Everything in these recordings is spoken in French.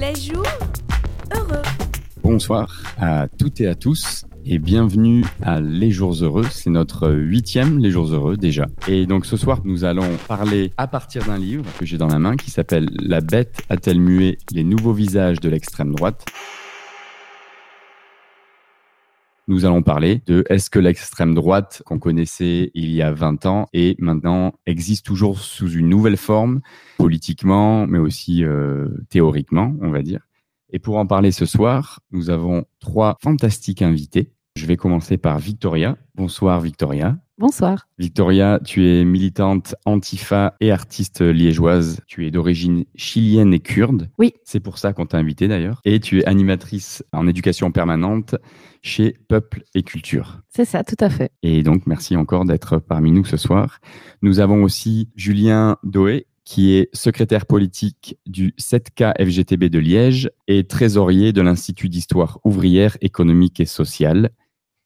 Les jours heureux. Bonsoir à toutes et à tous et bienvenue à Les Jours Heureux. C'est notre huitième Les Jours Heureux déjà. Et donc ce soir, nous allons parler à partir d'un livre que j'ai dans la main qui s'appelle La bête a-t-elle mué les nouveaux visages de l'extrême droite? Nous allons parler de est-ce que l'extrême droite qu'on connaissait il y a 20 ans et maintenant existe toujours sous une nouvelle forme, politiquement, mais aussi euh, théoriquement, on va dire. Et pour en parler ce soir, nous avons trois fantastiques invités. Je vais commencer par Victoria. Bonsoir Victoria. Bonsoir. Victoria, tu es militante antifa et artiste liégeoise. Tu es d'origine chilienne et kurde. Oui. C'est pour ça qu'on t'a invité d'ailleurs. Et tu es animatrice en éducation permanente chez Peuple et Culture. C'est ça, tout à fait. Et donc, merci encore d'être parmi nous ce soir. Nous avons aussi Julien Doé, qui est secrétaire politique du 7K FGTB de Liège et trésorier de l'Institut d'histoire ouvrière, économique et sociale.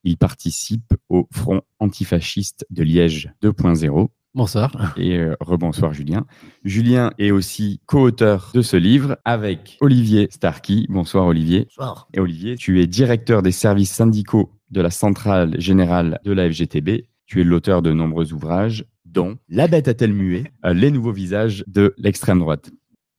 Il participe au Front antifasciste de Liège 2.0. Bonsoir. Et euh, rebonsoir Julien. Julien est aussi co-auteur de ce livre avec Olivier Starky. Bonsoir Olivier. Bonsoir. Et Olivier, tu es directeur des services syndicaux de la centrale générale de la FGTB. Tu es l'auteur de nombreux ouvrages, dont La bête a-t-elle mué? Les nouveaux visages de l'extrême droite.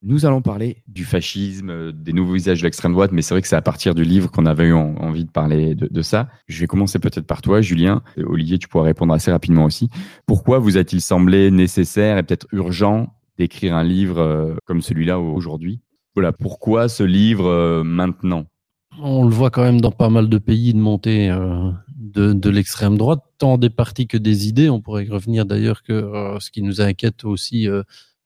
Nous allons parler du fascisme, euh, des nouveaux visages de l'extrême droite, mais c'est vrai que c'est à partir du livre qu'on avait eu envie de parler de, ça. Je vais commencer peut-être par toi, Julien. Olivier, tu pourras répondre assez rapidement aussi. Pourquoi vous a-t-il semblé nécessaire et peut-être urgent d'écrire un livre euh, comme celui-là aujourd'hui? Voilà, pourquoi ce livre euh, maintenant? On le voit quand même dans pas mal de pays de montée de, l'extrême droite, tant des partis que des idées. On pourrait revenir d'ailleurs que ce qui nous inquiète aussi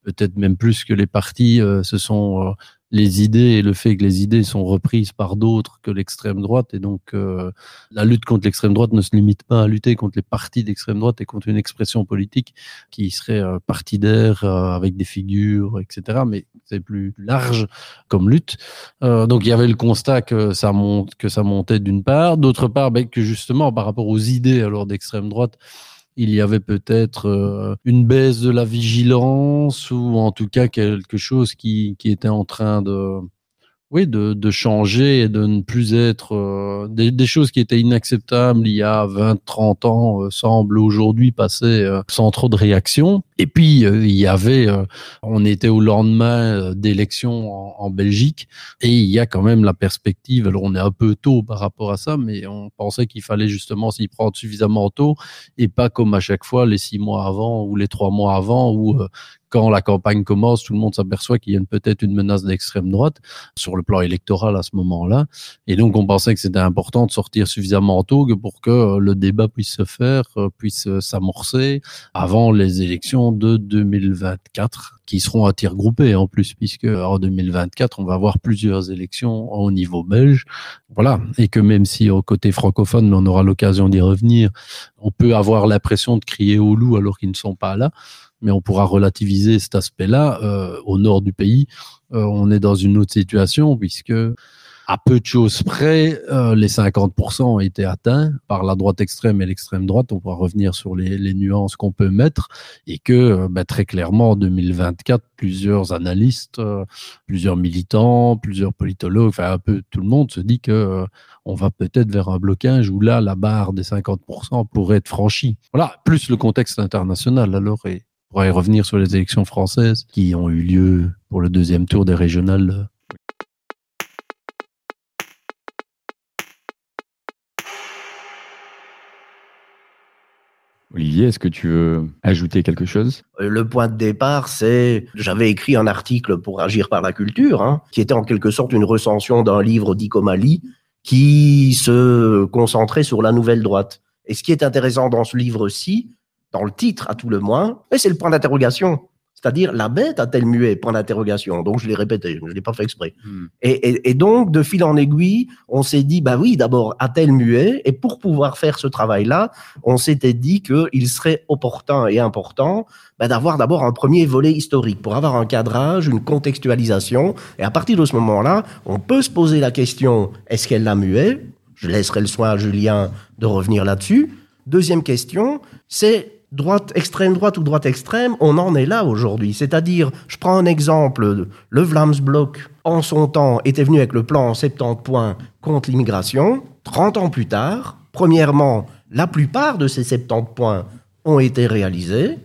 peut-être même plus que les partis, euh, ce sont euh, les idées et le fait que les idées sont reprises par d'autres que l'extrême droite. Et donc, euh, la lutte contre l'extrême droite ne se limite pas à lutter contre les partis d'extrême droite et contre une expression politique qui serait euh, partidaire euh, avec des figures, etc. Mais c'est plus large comme lutte. Euh, donc, il y avait le constat que ça monte, que ça montait d'une part, d'autre part, ben, que justement par rapport aux idées alors d'extrême droite il y avait peut-être euh, une baisse de la vigilance ou en tout cas quelque chose qui, qui était en train de, oui, de, de changer et de ne plus être euh, des, des choses qui étaient inacceptables il y a 20, 30 ans euh, semblent aujourd'hui passer euh, sans trop de réaction. Et puis euh, il y avait, euh, on était au lendemain euh, d'élections en, en Belgique et il y a quand même la perspective. Alors on est un peu tôt par rapport à ça, mais on pensait qu'il fallait justement s'y prendre suffisamment tôt et pas comme à chaque fois les six mois avant ou les trois mois avant où quand la campagne commence, tout le monde s'aperçoit qu'il y a peut-être une menace d'extrême droite sur le plan électoral à ce moment-là. Et donc, on pensait que c'était important de sortir suffisamment tôt pour que euh, le débat puisse se faire, euh, puisse euh, s'amorcer avant les élections de 2024, qui seront à tir groupé en plus, puisque en 2024, on va avoir plusieurs élections au niveau belge. Voilà. Et que même si au côté francophone, on aura l'occasion d'y revenir, on peut avoir l'impression de crier au loup alors qu'ils ne sont pas là mais on pourra relativiser cet aspect-là. Euh, au nord du pays, euh, on est dans une autre situation puisque à peu de choses près, euh, les 50% ont été atteints par la droite extrême et l'extrême droite. On pourra revenir sur les, les nuances qu'on peut mettre et que euh, ben, très clairement en 2024, plusieurs analystes, euh, plusieurs militants, plusieurs politologues, enfin un peu tout le monde se dit que euh, on va peut-être vers un blocage où là la barre des 50% pourrait être franchie. Voilà, plus le contexte international alors et on pourra y revenir sur les élections françaises qui ont eu lieu pour le deuxième tour des régionales. Olivier, est-ce que tu veux ajouter quelque chose? Le point de départ, c'est j'avais écrit un article pour Agir par la culture, hein, qui était en quelque sorte une recension d'un livre d'Icomali qui se concentrait sur la nouvelle droite. Et ce qui est intéressant dans ce livre-ci, dans le titre à tout le moins, et c'est le point d'interrogation. C'est-à-dire, la bête a-t-elle mué Point d'interrogation. Donc, je l'ai répété, je ne l'ai pas fait exprès. Hmm. Et, et- et donc, de fil en aiguille, on s'est dit, bah oui, d'abord, a-t-elle mué Et pour pouvoir faire ce travail-là, on s'était dit qu'il serait opportun et important bah, d'avoir d'abord un premier volet historique pour avoir un cadrage, une contextualisation. Et à partir de ce moment-là, on peut se poser la question, est-ce qu'elle l'a mué Je laisserai le soin à Julien de revenir là-dessus. Deuxième question, c'est droite extrême droite ou droite extrême, on en est là aujourd'hui. C'est-à-dire, je prends un exemple, le Vlaamsblok, en son temps, était venu avec le plan en 70 points contre l'immigration. 30 ans plus tard, premièrement, la plupart de ces 70 points ont été réalisés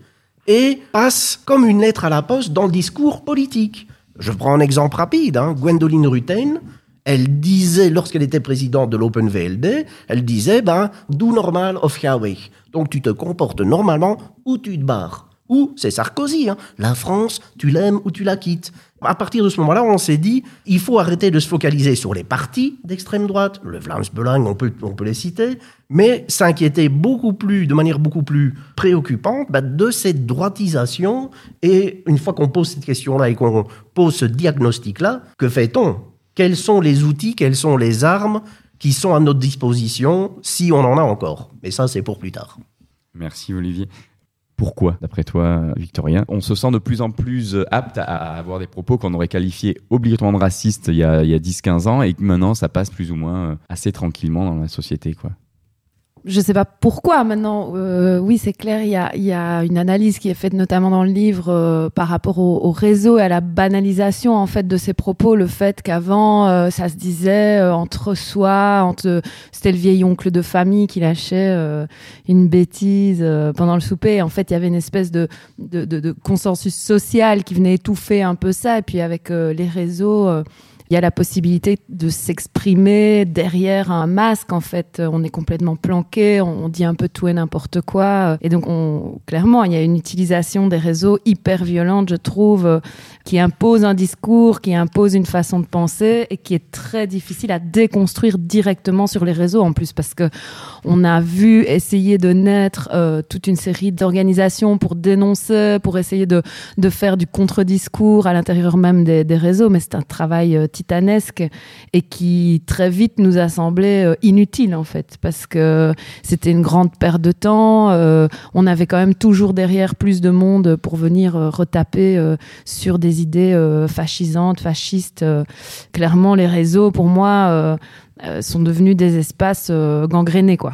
et passent comme une lettre à la poste dans le discours politique. Je prends un exemple rapide. Hein. Gwendoline Rutten, elle disait, lorsqu'elle était présidente de l'Open VLD, elle disait, ben, do normal of Yahweh. Donc tu te comportes normalement ou tu te barres. Ou, c'est Sarkozy, hein, la France, tu l'aimes ou tu la quittes. À partir de ce moment-là, on s'est dit, il faut arrêter de se focaliser sur les partis d'extrême droite, le Vlaams Belang, on peut, on peut les citer, mais s'inquiéter beaucoup plus, de manière beaucoup plus préoccupante, bah, de cette droitisation. Et une fois qu'on pose cette question-là et qu'on pose ce diagnostic-là, que fait-on? Quels sont les outils, quelles sont les armes? Qui sont à notre disposition si on en a encore Mais ça, c'est pour plus tard. Merci Olivier. Pourquoi, d'après toi, Victorien, on se sent de plus en plus apte à avoir des propos qu'on aurait qualifiés obligatoirement de racistes il y a, a 10-15 ans et que maintenant ça passe plus ou moins euh, assez tranquillement dans la société quoi? Je sais pas pourquoi maintenant. Euh, oui, c'est clair, il y a, y a une analyse qui est faite notamment dans le livre euh, par rapport au, au réseau et à la banalisation en fait de ces propos. Le fait qu'avant euh, ça se disait euh, entre soi, entre c'était le vieil oncle de famille qui lâchait euh, une bêtise euh, pendant le souper. En fait, il y avait une espèce de, de, de, de consensus social qui venait étouffer un peu ça. Et puis avec les réseaux. Il y a la possibilité de s'exprimer derrière un masque. En fait, on est complètement planqué, on, dit un peu tout et n'importe quoi. Et donc, on, clairement, il y a une utilisation des réseaux hyper violente, je trouve, qui impose un discours, qui impose une façon de penser et qui est très difficile à déconstruire directement sur les réseaux en plus parce que on a vu essayer de naître euh, toute une série d'organisations pour dénoncer, pour essayer de, de faire du contre-discours à l'intérieur même des, des réseaux, mais c'est un travail euh, titanesque et qui très vite nous a semblé euh, inutile en fait parce que c'était une grande perte de temps. euh, on avait quand même toujours derrière plus de monde pour venir euh, retaper sur des idées fascisantes, fascistes. clairement, les réseaux, pour moi, sont devenus des espaces gangrénés quoi.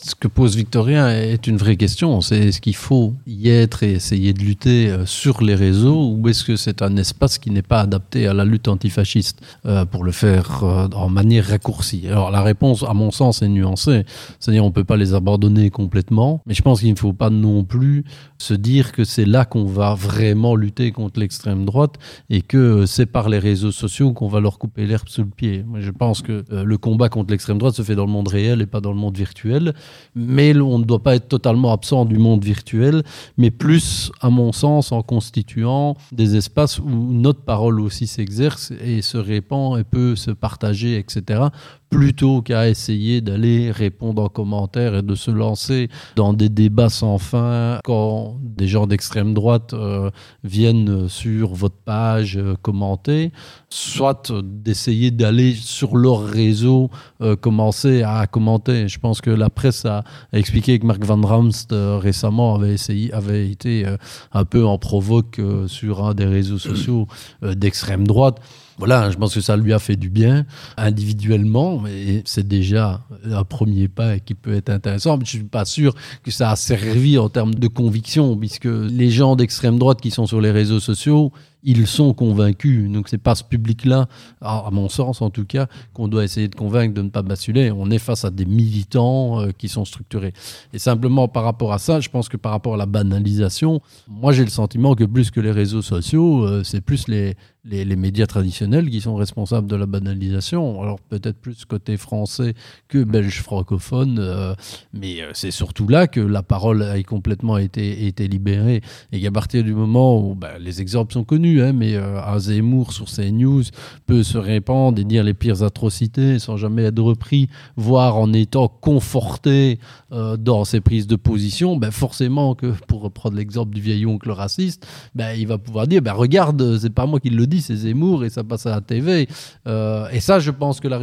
Ce que pose Victorien est une vraie question. C'est est-ce qu'il faut y être et essayer de lutter euh, sur les réseaux ou est-ce que c'est un espace qui n'est pas adapté à la lutte antifasciste euh, pour le faire euh, en manière raccourcie? Alors la réponse, à mon sens, est nuancée. C'est-à-dire on peut pas les abandonner complètement, mais je pense qu'il ne faut pas non plus se dire que c'est là qu'on va vraiment lutter contre l'extrême droite et que c'est par les réseaux sociaux qu'on va leur couper l'herbe sous le pied. Je pense que le combat contre l'extrême droite se fait dans le monde réel et pas dans le monde virtuel mais on ne doit pas être totalement absent du monde virtuel, mais plus, à mon sens, en constituant des espaces où notre parole aussi s'exerce et se répand et peut se partager, etc., plutôt qu'à essayer d'aller répondre en commentaire et de se lancer dans des débats sans fin quand des gens d'extrême droite euh, viennent sur votre page euh, commenter, soit d'essayer d'aller sur leur réseau euh, commencer à commenter. Je pense que la presse a, expliqué que Mark Van Ramst récemment avait essayé, avait été un peu en provoque sur un des réseaux sociaux d'extrême droite. Voilà, je pense que ça lui a fait du bien individuellement, mais c'est déjà un premier pas qui peut être intéressant. Mais je suis pas sûr que ça a servi en termes de conviction, puisque les gens d'extrême droite qui sont sur les réseaux sociaux, ils sont convaincus. Donc c'est pas ce public-là, à à mon sens en tout cas, qu'on doit essayer de convaincre de ne pas basculer. On est face à des militants euh, qui sont structurés. Et simplement par rapport à ça, je pense que par rapport à la banalisation, moi j'ai le sentiment que plus que les réseaux sociaux, euh, c'est plus les, les, médias traditionnels qui sont responsables de la banalisation. Alors peut-être plus côté français que belge francophone, euh, mais euh, c'est surtout là que la parole a complètement été, été libérée et qu'à partir du moment où bah, les exemples sont connus, hein, mais euh, un Zemmour sur CNews peut se répandre et dire les pires atrocités sans jamais être repris, voire en étant conforté euh, dans ses prises de position, ben forcément que, pour reprendre l'exemple du vieil oncle raciste, ben il va pouvoir dire, ben regarde, c'est pas moi qui le dis, c'est Zemmour et ça passe à la TV. Euh, et ça, je pense que la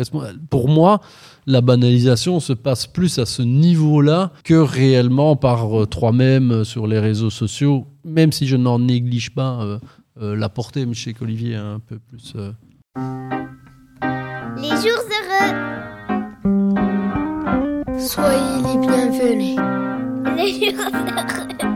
pour moi, la banalisation se passe plus à ce niveau-là que réellement par euh, toi-même sur les réseaux sociaux, même si je n'en néglige pas euh, euh, la portée, mais je sais qu'Olivier a un peu plus. euh, Les jours heureux. Soyez les bienvenus. Les jours heureux.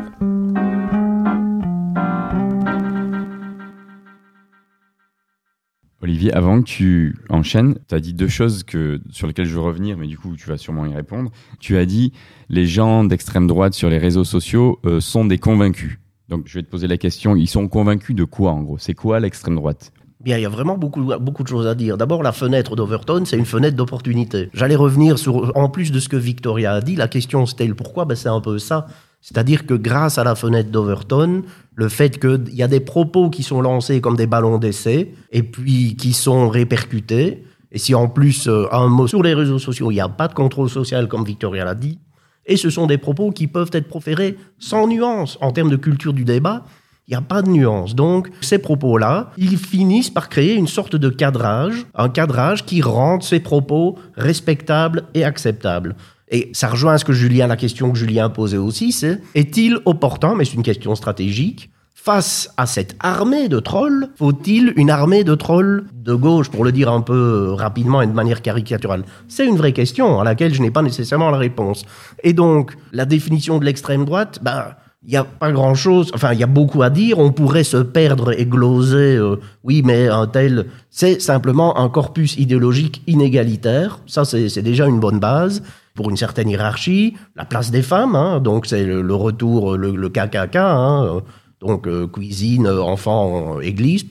Olivier, avant que tu enchaînes, tu as dit deux choses sur lesquelles je veux revenir, mais du coup, tu vas sûrement y répondre. Tu as dit les gens d'extrême droite sur les réseaux sociaux euh, sont des convaincus. Donc, je vais te poser la question ils sont convaincus de quoi, en gros? C'est quoi l'extrême droite? Bien, il y a vraiment beaucoup, beaucoup de choses à dire. D'abord, la fenêtre d'Overton, c'est une fenêtre d'opportunité. J'allais revenir sur, en plus de ce que Victoria a dit, la question c'était le pourquoi, ben, c'est un peu ça. C'est-à-dire que grâce à la fenêtre d'Overton, le fait qu'il y a des propos qui sont lancés comme des ballons d'essai, et puis qui sont répercutés, et si en plus, euh, un mot sur les réseaux sociaux, il n'y a pas de contrôle social, comme Victoria l'a dit, et ce sont des propos qui peuvent être proférés sans nuance. En termes de culture du débat, il n'y a pas de nuance. Donc, ces propos-là, ils finissent par créer une sorte de cadrage, un cadrage qui rende ces propos respectables et acceptables. Et ça rejoint ce que Julien, la question que Julien posait aussi, c'est est-il opportun, mais c'est une question stratégique, face à cette armée de trolls, faut-il une armée de trolls de gauche, pour le dire un peu rapidement et de manière caricaturale? C'est une vraie question à laquelle je n'ai pas nécessairement la réponse. Et donc, la définition de l'extrême droite, ben, il n'y a pas grand-chose, enfin, il y a beaucoup à dire, on pourrait se perdre et gloser, euh, oui, mais un tel, c'est simplement un corpus idéologique inégalitaire, ça c'est déjà une bonne base, pour une certaine hiérarchie, la place des femmes, hein, donc c'est le, retour, le, le KKK, hein, donc euh, cuisine, enfant, église.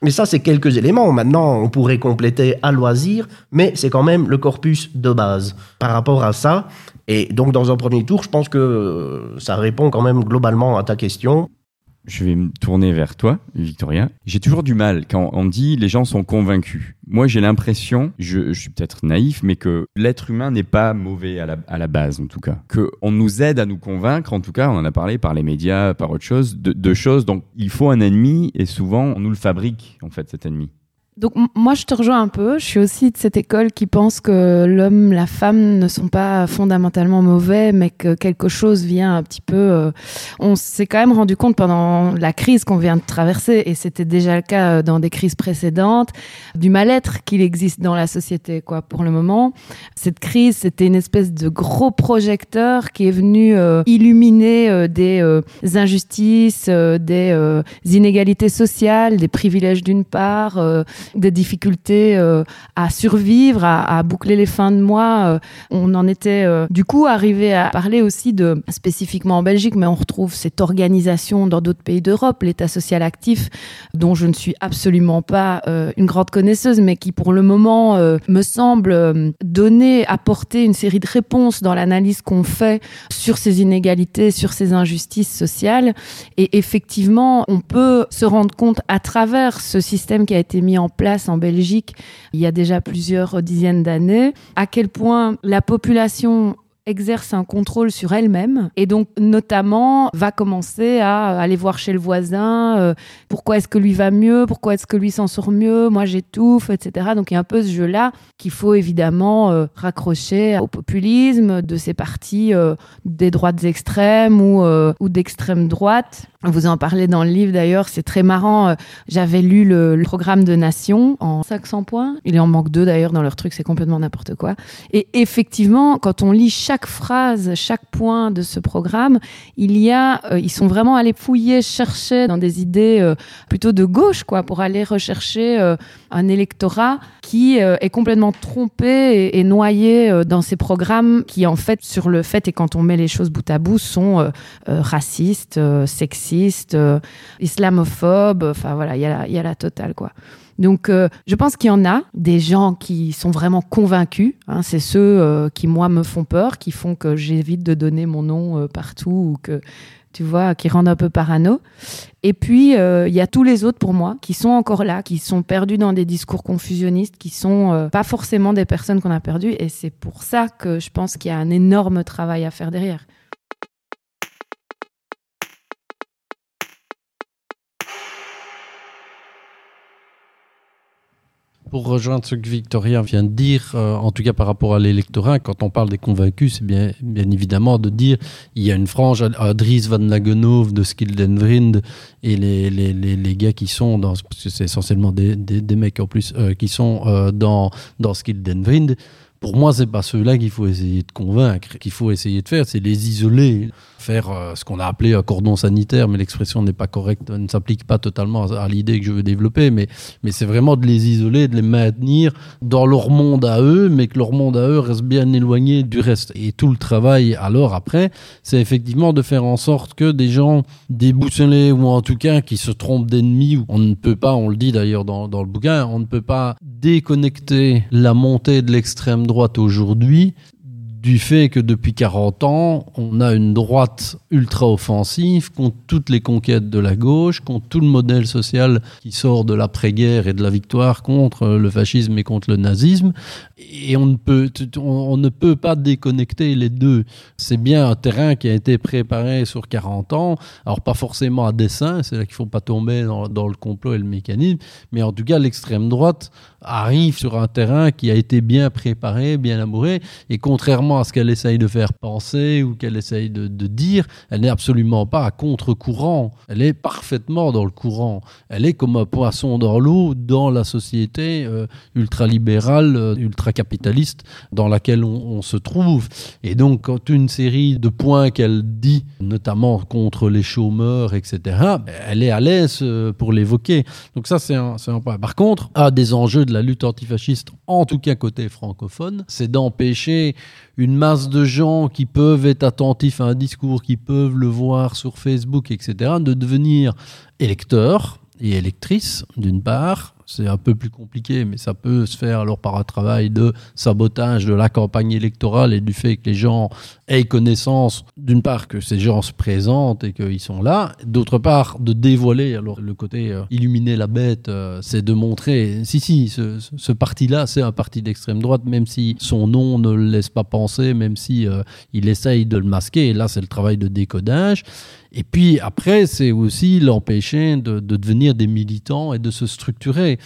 Mais ça, c'est quelques éléments. Maintenant, on pourrait compléter à loisir, mais c'est quand même le corpus de base. Par rapport à ça, et donc dans un premier tour, je pense que euh, ça répond quand même globalement à ta question. Je vais me tourner vers toi, Victoria. J'ai toujours du mal quand on dit les gens sont convaincus. Moi, j'ai l'impression, je, suis peut-être naïf, mais que l'être humain n'est pas mauvais à la, à la base, en tout cas. Que on nous aide à nous convaincre, en tout cas, on en a parlé par les médias, par autre chose, de, de choses. Donc, il faut un ennemi et souvent, on nous le fabrique, en fait, cet ennemi. Donc moi je te rejoins un peu. Je suis aussi de cette école qui pense que l'homme, la femme ne sont pas fondamentalement mauvais, mais que quelque chose vient un petit peu. euh, On s'est quand même rendu compte pendant la crise qu'on vient de traverser, et c'était déjà le cas euh, dans des crises précédentes, du mal-être qu'il existe dans la société. Quoi, pour le moment, cette crise, c'était une espèce de gros projecteur qui est venu euh, illuminer euh, des injustices, des inégalités sociales, des privilèges d'une part. Des difficultés euh, à survivre, à, boucler les fins de mois. euh, on en était euh, du coup arrivé à parler aussi de, spécifiquement en Belgique, mais on retrouve cette organisation dans d'autres pays d'Europe, l'État social actif, dont je ne suis absolument pas une grande connaisseuse, mais qui pour le moment me semble donner, apporter une série de réponses dans l'analyse qu'on fait sur ces inégalités, sur ces injustices sociales. Et effectivement, on peut se rendre compte à travers ce système qui a été mis en place en Belgique il y a déjà plusieurs dizaines d'années, à quel point la population exerce un contrôle sur elle-même et donc notamment va commencer à aller voir chez le voisin euh, pourquoi est-ce que lui va mieux, pourquoi est-ce que lui s'en sort mieux, moi j'étouffe, etc. Donc il y a un peu ce jeu-là qu'il faut évidemment euh, raccrocher au populisme de ces partis euh, des droites extrêmes ou, euh, ou d'extrême droite. Vous en parlez dans le livre d'ailleurs, c'est très marrant. euh, J'avais lu le, le programme de Nation en 500 points. Il en manque deux d'ailleurs dans leur truc, c'est complètement n'importe quoi. Et effectivement, quand on lit chaque chaque phrase, chaque point de ce programme, il y a, euh, ils sont vraiment allés fouiller, chercher dans des idées euh, plutôt de gauche, quoi, pour aller rechercher euh, un électorat qui est complètement trompé et, noyé dans ces programmes qui, en fait, sur le fait et quand on met les choses bout à bout, sont racistes, sexistes, islamophobes. Enfin voilà, il y, a, y a la totale, quoi. Donc, euh, je pense qu'il y en a des gens qui sont vraiment convaincus. Hein, c'est ceux euh, qui, moi, me font peur, qui font que j'évite de donner mon nom euh, partout ou que, tu vois, qui rendent un peu parano. Et puis, il y a tous les autres pour moi qui sont encore là, qui sont perdus dans des discours confusionnistes, qui sont pas forcément des personnes qu'on a perdues. Et c'est pour ça que je pense qu'il y a un énorme travail à faire derrière. Pour rejoindre ce que Victoria vient de dire, euh, en tout cas par rapport à l'électorat, quand on parle des convaincus, c'est bien, bien évidemment de dire il y a une frange à Dries van Lagenhoven de Skildenvrind et les, les, les, les, gars qui sont dans, parce que c'est essentiellement des, des, des, mecs en plus, euh, qui sont euh, dans, dans Skildenvrind. Pour moi, c'est pas ceux-là qu'il faut essayer de convaincre, qu'il faut essayer de faire, c'est les isoler faire euh, ce qu'on a appelé un cordon sanitaire, mais l'expression n'est pas correcte, ne s'applique pas totalement à, l'idée que je veux développer, mais, mais c'est vraiment de les isoler, de les maintenir dans leur monde à eux, mais que leur monde à eux reste bien éloigné du reste. Et tout le travail alors après, c'est effectivement de faire en sorte que des gens déboussolés ou en tout cas qui se trompent d'ennemis, on ne peut pas, on le dit d'ailleurs dans, dans le bouquin, on ne peut pas déconnecter la montée de l'extrême droite aujourd'hui du fait que depuis 40 ans, on a une droite ultra-offensive contre toutes les conquêtes de la gauche, contre tout le modèle social qui sort de l'après-guerre et de la victoire contre le fascisme et contre le nazisme. Et on ne peut, on ne peut pas déconnecter les deux. C'est bien un terrain qui a été préparé sur 40 ans. Alors pas forcément à dessein, c'est là qu'il faut pas tomber dans, dans le complot et le mécanisme, mais en tout cas l'extrême droite arrive sur un terrain qui a été bien préparé, bien amouré, et contrairement à ce qu'elle essaye de faire penser ou qu'elle essaye de, dire, elle n'est absolument pas à contre-courant, elle est parfaitement dans le courant, elle est comme un poisson dans l'eau dans la société euh, ultralibérale, euh, ultra-capitaliste dans laquelle on, se trouve. Et donc, quand une série de points qu'elle dit, notamment contre les chômeurs, etc., elle est à l'aise euh, pour l'évoquer. Donc ça, c'est un, un point. Par contre, à des enjeux de la lutte antifasciste, en tout cas côté francophone, c'est d'empêcher une masse de gens qui peuvent être attentifs à un discours, qui peuvent le voir sur Facebook, etc., de devenir électeurs et électrices, d'une part, c'est un peu plus compliqué, mais ça peut se faire alors par un travail de sabotage de la campagne électorale et du fait que les gens aient connaissance, d'une part, que ces gens se présentent et qu'ils sont là, d'autre part, de dévoiler, alors le côté euh, illuminer la bête, euh, c'est de montrer, si, si, ce, parti-là, c'est un parti d'extrême droite, même si son nom ne le laisse pas penser, même si euh, il essaye de le masquer, et là, c'est le travail de décodage. Et puis après, c'est aussi l'empêcher de, de, devenir des militants et de se structurer.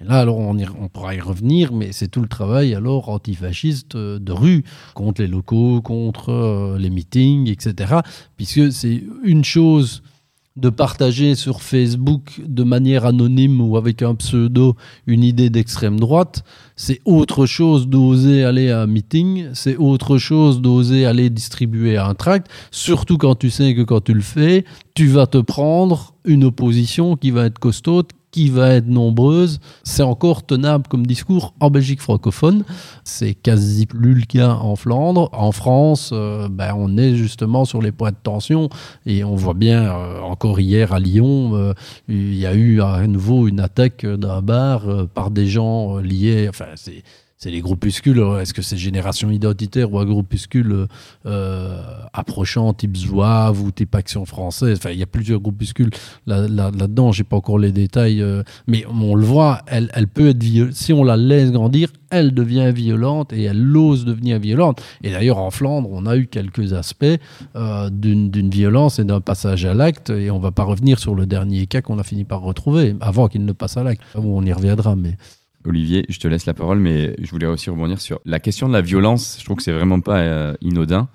Là, alors, on, on, pourra y revenir, mais c'est tout le travail alors antifasciste de rue, contre les locaux, contre euh, les meetings, etc. Puisque c'est une chose de partager sur Facebook de manière anonyme ou avec un pseudo une idée d'extrême droite, c'est autre chose d'oser aller à un meeting, c'est autre chose d'oser aller distribuer un tract, surtout quand tu sais que quand tu le fais, tu vas te prendre une opposition qui va être costaud, qui va être nombreuse, c'est encore tenable comme discours en Belgique francophone. C'est quasi plus le cas en Flandre. En France, euh, ben, on est justement sur les points de tension et on voit bien, euh, encore hier à Lyon, euh, il y a eu à nouveau une attaque d'un bar euh, par des gens liés, enfin c'est c'est les groupuscules. Est-ce que c'est génération identitaire ou un groupuscule euh, approchant type Zouave ou type Action française? Enfin, il y a plusieurs groupuscules là-dedans. Là, là J'ai pas encore les détails, euh, mais on le voit. Elle, elle peut être violente. Si on la laisse grandir, elle devient violente et elle ose devenir violente. Et d'ailleurs, en Flandre, on a eu quelques aspects euh, d'une violence et d'un passage à l'acte. Et on va pas revenir sur le dernier cas qu'on a fini par retrouver avant qu'il ne passe à l'acte. On y reviendra, mais. Olivier, je te laisse la parole, mais je voulais aussi rebondir sur la question de la violence. Je trouve que c'est vraiment pas euh, inodin.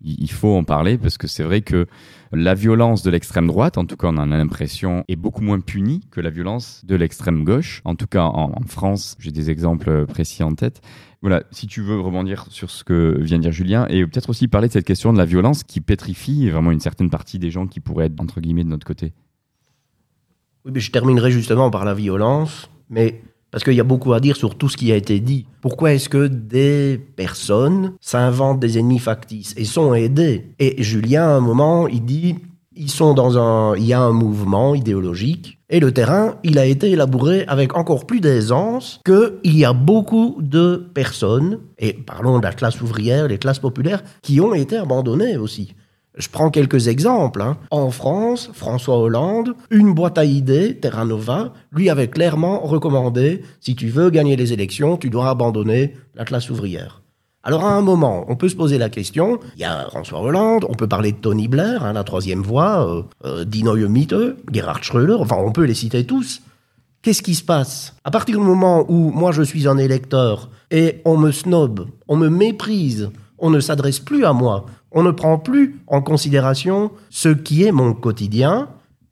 il faut en parler parce que c'est vrai que la violence de l'extrême droite, en tout cas on en a l'impression, est beaucoup moins punie que la violence de l'extrême gauche. En tout cas en, France, j'ai des exemples précis en tête. Voilà, si tu veux rebondir sur ce que vient de dire Julien, et peut-être aussi parler de cette question de la violence qui pétrifie vraiment une certaine partie des gens qui pourraient être, entre guillemets, de notre côté. Oui, mais je terminerai justement par la violence, mais parce qu'il y a beaucoup à dire sur tout ce qui a été dit. Pourquoi est-ce que des personnes s'inventent des ennemis factices et sont aidés Et Julien, à un moment, il dit ils sont dans un, il y a un mouvement idéologique et le terrain, il a été élaboré avec encore plus d'aisance qu'il y a beaucoup de personnes, et parlons de la classe ouvrière, les classes populaires, qui ont été abandonnées aussi. Je prends quelques exemples. Hein. En France, François Hollande, une boîte à idées, Terra Nova, lui avait clairement recommandé, si tu veux gagner les élections, tu dois abandonner la classe ouvrière. Alors à un moment, on peut se poser la question, il y a François Hollande, on peut parler de Tony Blair, hein, la troisième voie, euh, euh, Dino Yomite, Gerhard Schröder, enfin on peut les citer tous. Qu'est-ce qui se passe? À partir du moment où moi je suis un électeur et on me snob, on me méprise, on ne s'adresse plus à moi, on ne prend plus en considération ce qui est mon quotidien,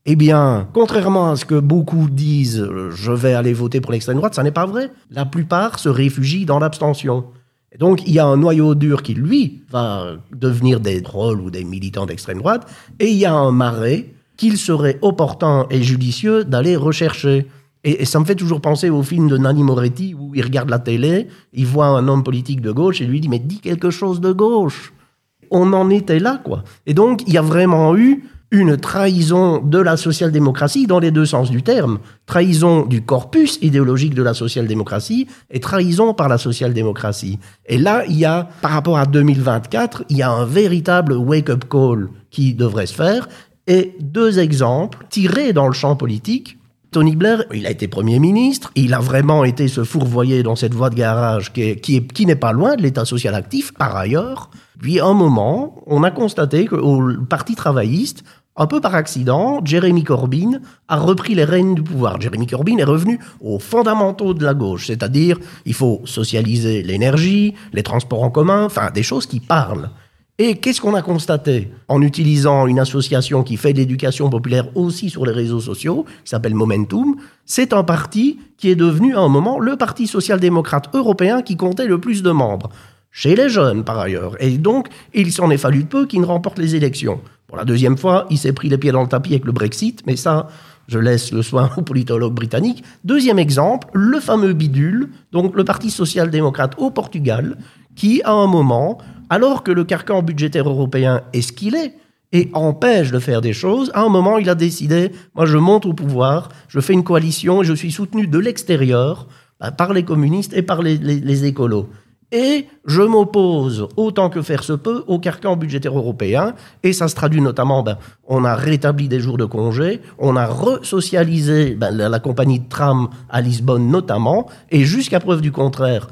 eh bien, contrairement à ce que beaucoup disent, je vais aller voter pour l'extrême droite, ça n'est pas vrai. La plupart se réfugient dans l'abstention. Et donc, il y a un noyau dur qui, lui, va devenir des trolls ou des militants d'extrême droite, et il y a un marais qu'il serait opportun et judicieux d'aller rechercher. Et, ça me fait toujours penser au film de Nanni Moretti où il regarde la télé, il voit un homme politique de gauche et lui dit Mais dis quelque chose de gauche. On en était là, quoi. Et donc, il y a vraiment eu une trahison de la social-démocratie dans les deux sens du terme. Trahison du corpus idéologique de la social-démocratie et trahison par la social-démocratie. Et là, il y a, par rapport à 2024, il y a un véritable wake-up call qui devrait se faire. Et deux exemples tirés dans le champ politique. Tony Blair, il a été Premier ministre, il a vraiment été se fourvoyer dans cette voie de garage qui, qui, n'est pas loin de l'État social actif, par ailleurs. Puis, à un moment, on a constaté qu'au Parti travailliste, un peu par accident, Jeremy Corbyn a repris les rênes du pouvoir. Jeremy Corbyn est revenu aux fondamentaux de la gauche, c'est-à-dire il faut socialiser l'énergie, les transports en commun, enfin des choses qui parlent. Et qu'est-ce qu'on a constaté en utilisant une association qui fait de l'éducation populaire aussi sur les réseaux sociaux, qui s'appelle Momentum C'est un parti qui est devenu à un moment le parti social-démocrate européen qui comptait le plus de membres chez les jeunes par ailleurs. Et donc, il s'en est fallu peu qu'il ne remporte les élections. Pour la deuxième fois, il s'est pris les pieds dans le tapis avec le Brexit, mais ça, je laisse le soin aux politologues britanniques. Deuxième exemple, le fameux bidule, donc le Parti social-démocrate au Portugal, qui, à un moment, alors que le carcan budgétaire européen est ce qu'il est, et empêche de faire des choses, à un moment, il a décidé, moi je monte au pouvoir, je fais une coalition et je suis soutenu de l'extérieur bah, par les communistes et par les écolos. Et je m'oppose, autant que faire se peut, au carcan budgétaire européen. Et ça se traduit notamment, ben, on a rétabli des jours de congé, on a resocialisé ben, la, compagnie de tram à Lisbonne notamment, et jusqu'à preuve du contraire,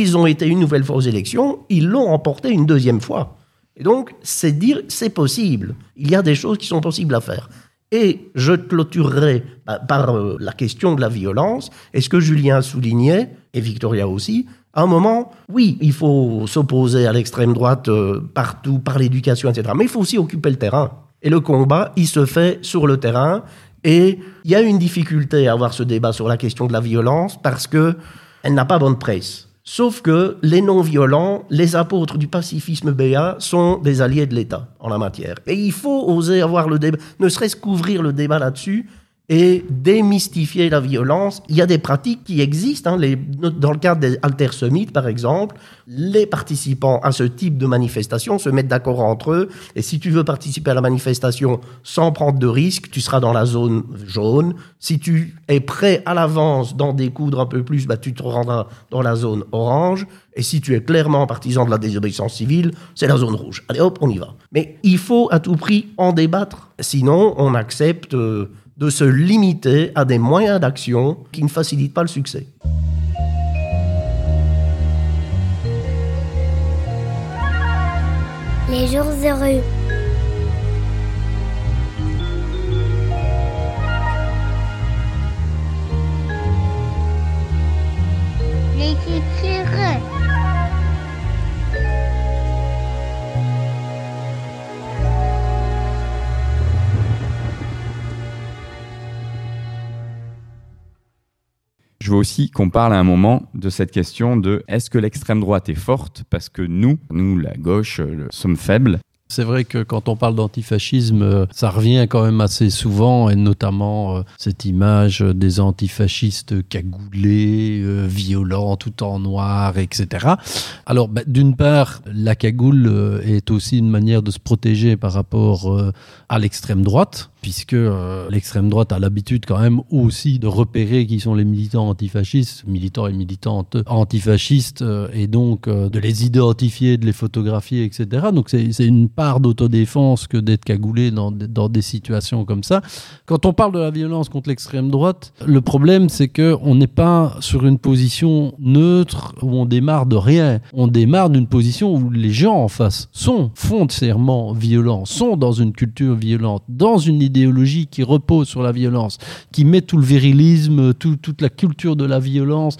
ils ont été une nouvelle fois aux élections, ils l'ont emporté une deuxième fois. Et donc, c'est dire, c'est possible. Il y a des choses qui sont possibles à faire. Et je clôturerai par euh, la question de la violence. Et ce que Julien soulignait, et Victoria aussi, à un moment, oui, il faut s'opposer à l'extrême droite euh, partout, par l'éducation, etc. Mais il faut aussi occuper le terrain. Et le combat, il se fait sur le terrain. Et il y a une difficulté à avoir ce débat sur la question de la violence parce que elle n'a pas bonne presse. Sauf que les non-violents, les apôtres du pacifisme béat, sont des alliés de l'État en la matière. Et il faut oser avoir le débat, ne serait-ce qu'ouvrir le débat là-dessus, et démystifier la violence. Il y a des pratiques qui existent. Hein, dans le cadre des Alter Summit, par exemple, les participants à ce type de manifestation se mettent d'accord entre eux. Et si tu veux participer à la manifestation sans prendre de risques, tu seras dans la zone jaune. Si tu es prêt à l'avance d'en découdre un peu plus, bah, tu te rendras dans la zone orange. Et si tu es clairement partisan de la désobéissance civile, c'est la zone rouge. Allez hop, on y va. Mais il faut à tout prix en débattre. Sinon, on accepte... Euh, de se limiter à des moyens d'action qui ne facilitent pas le succès. Les jours heureux. Les jours heureux. Je veux aussi qu'on parle à un moment de cette question de est-ce que l'extrême droite est forte parce que nous, nous, la gauche, euh, sommes faibles? C'est vrai que quand on parle d'antifascisme, euh, ça revient quand même assez souvent, et notamment euh, cette image des antifascistes cagoulés, violents, tout en noir, etc. Alors, bah, d'une part, la cagoule est aussi une manière de se protéger par rapport à l'extrême droite puisque euh, l'extrême droite a l'habitude quand même aussi de repérer qui sont les militants antifascistes, militants et militantes antifascistes, euh, et donc euh, de les identifier, de les photographier, etc. Donc c'est une part d'autodéfense que d'être cagoulé dans, des situations comme ça. Quand on parle de la violence contre l'extrême droite, le problème c'est que on n'est pas sur une position neutre où on démarre de rien. On démarre d'une position où les gens en face sont foncièrement violents, sont dans une culture violente, dans une idée idéologie qui repose sur la violence, qui met tout le virilisme, toute la culture de la violence,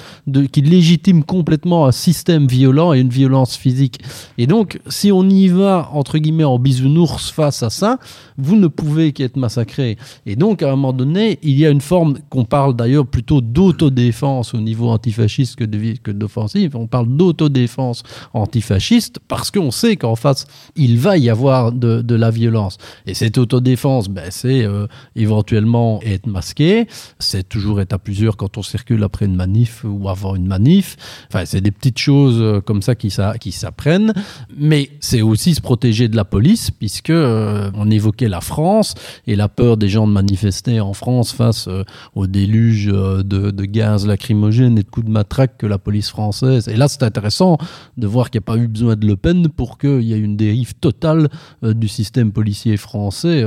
qui légitime complètement un système violent et une violence physique. Et donc, si on y va, entre guillemets, en bisounours face à ça, vous ne pouvez qu'être massacré. Et donc, à un moment donné, il y a une forme qu'on parle d'ailleurs plutôt d'autodéfense au niveau antifasciste que d'offensive. On parle d'autodéfense antifasciste parce qu'on sait qu'en face, il va y avoir de, de la violence. Et cette autodéfense, ben, c'est euh, éventuellement être masqué. C'est toujours être à plusieurs quand on circule après une manif ou avant une manif. Enfin, c'est des petites choses euh, comme ça qui, s'apprennent. Mais c'est aussi se protéger de la police, puisque euh, on évoquait la France et la peur des gens de manifester en France face au déluge de, de, gaz lacrymogène et de coups de matraque que la police française. Et là, c'est intéressant de voir qu'il n'y a pas eu besoin de Le Pen pour qu'il y ait une dérive totale du système policier français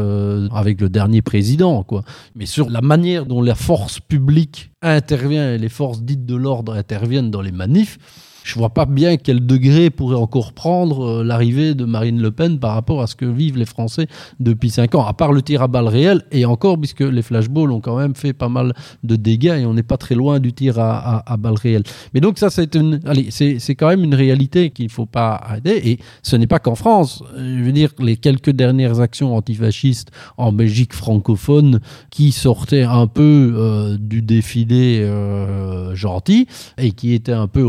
avec le dernier président, quoi. Mais sur la manière dont la force publique intervient et les forces dites de l'ordre interviennent dans les manifs, je vois pas bien quel degré pourrait encore prendre euh, l'arrivée de Marine Le Pen par rapport à ce que vivent les Français depuis cinq ans, à part le tir à balles réelles, et encore, puisque les flashballs ont quand même fait pas mal de dégâts et on n'est pas très loin du tir à, balles réelles. Mais donc ça, c'est une, allez, c'est quand même une réalité qu'il ne faut pas arrêter, et ce n'est pas qu'en France. Je veux dire, les quelques dernières actions antifascistes en Belgique francophone qui sortaient un peu euh, du défilé euh, gentil et qui étaient un peu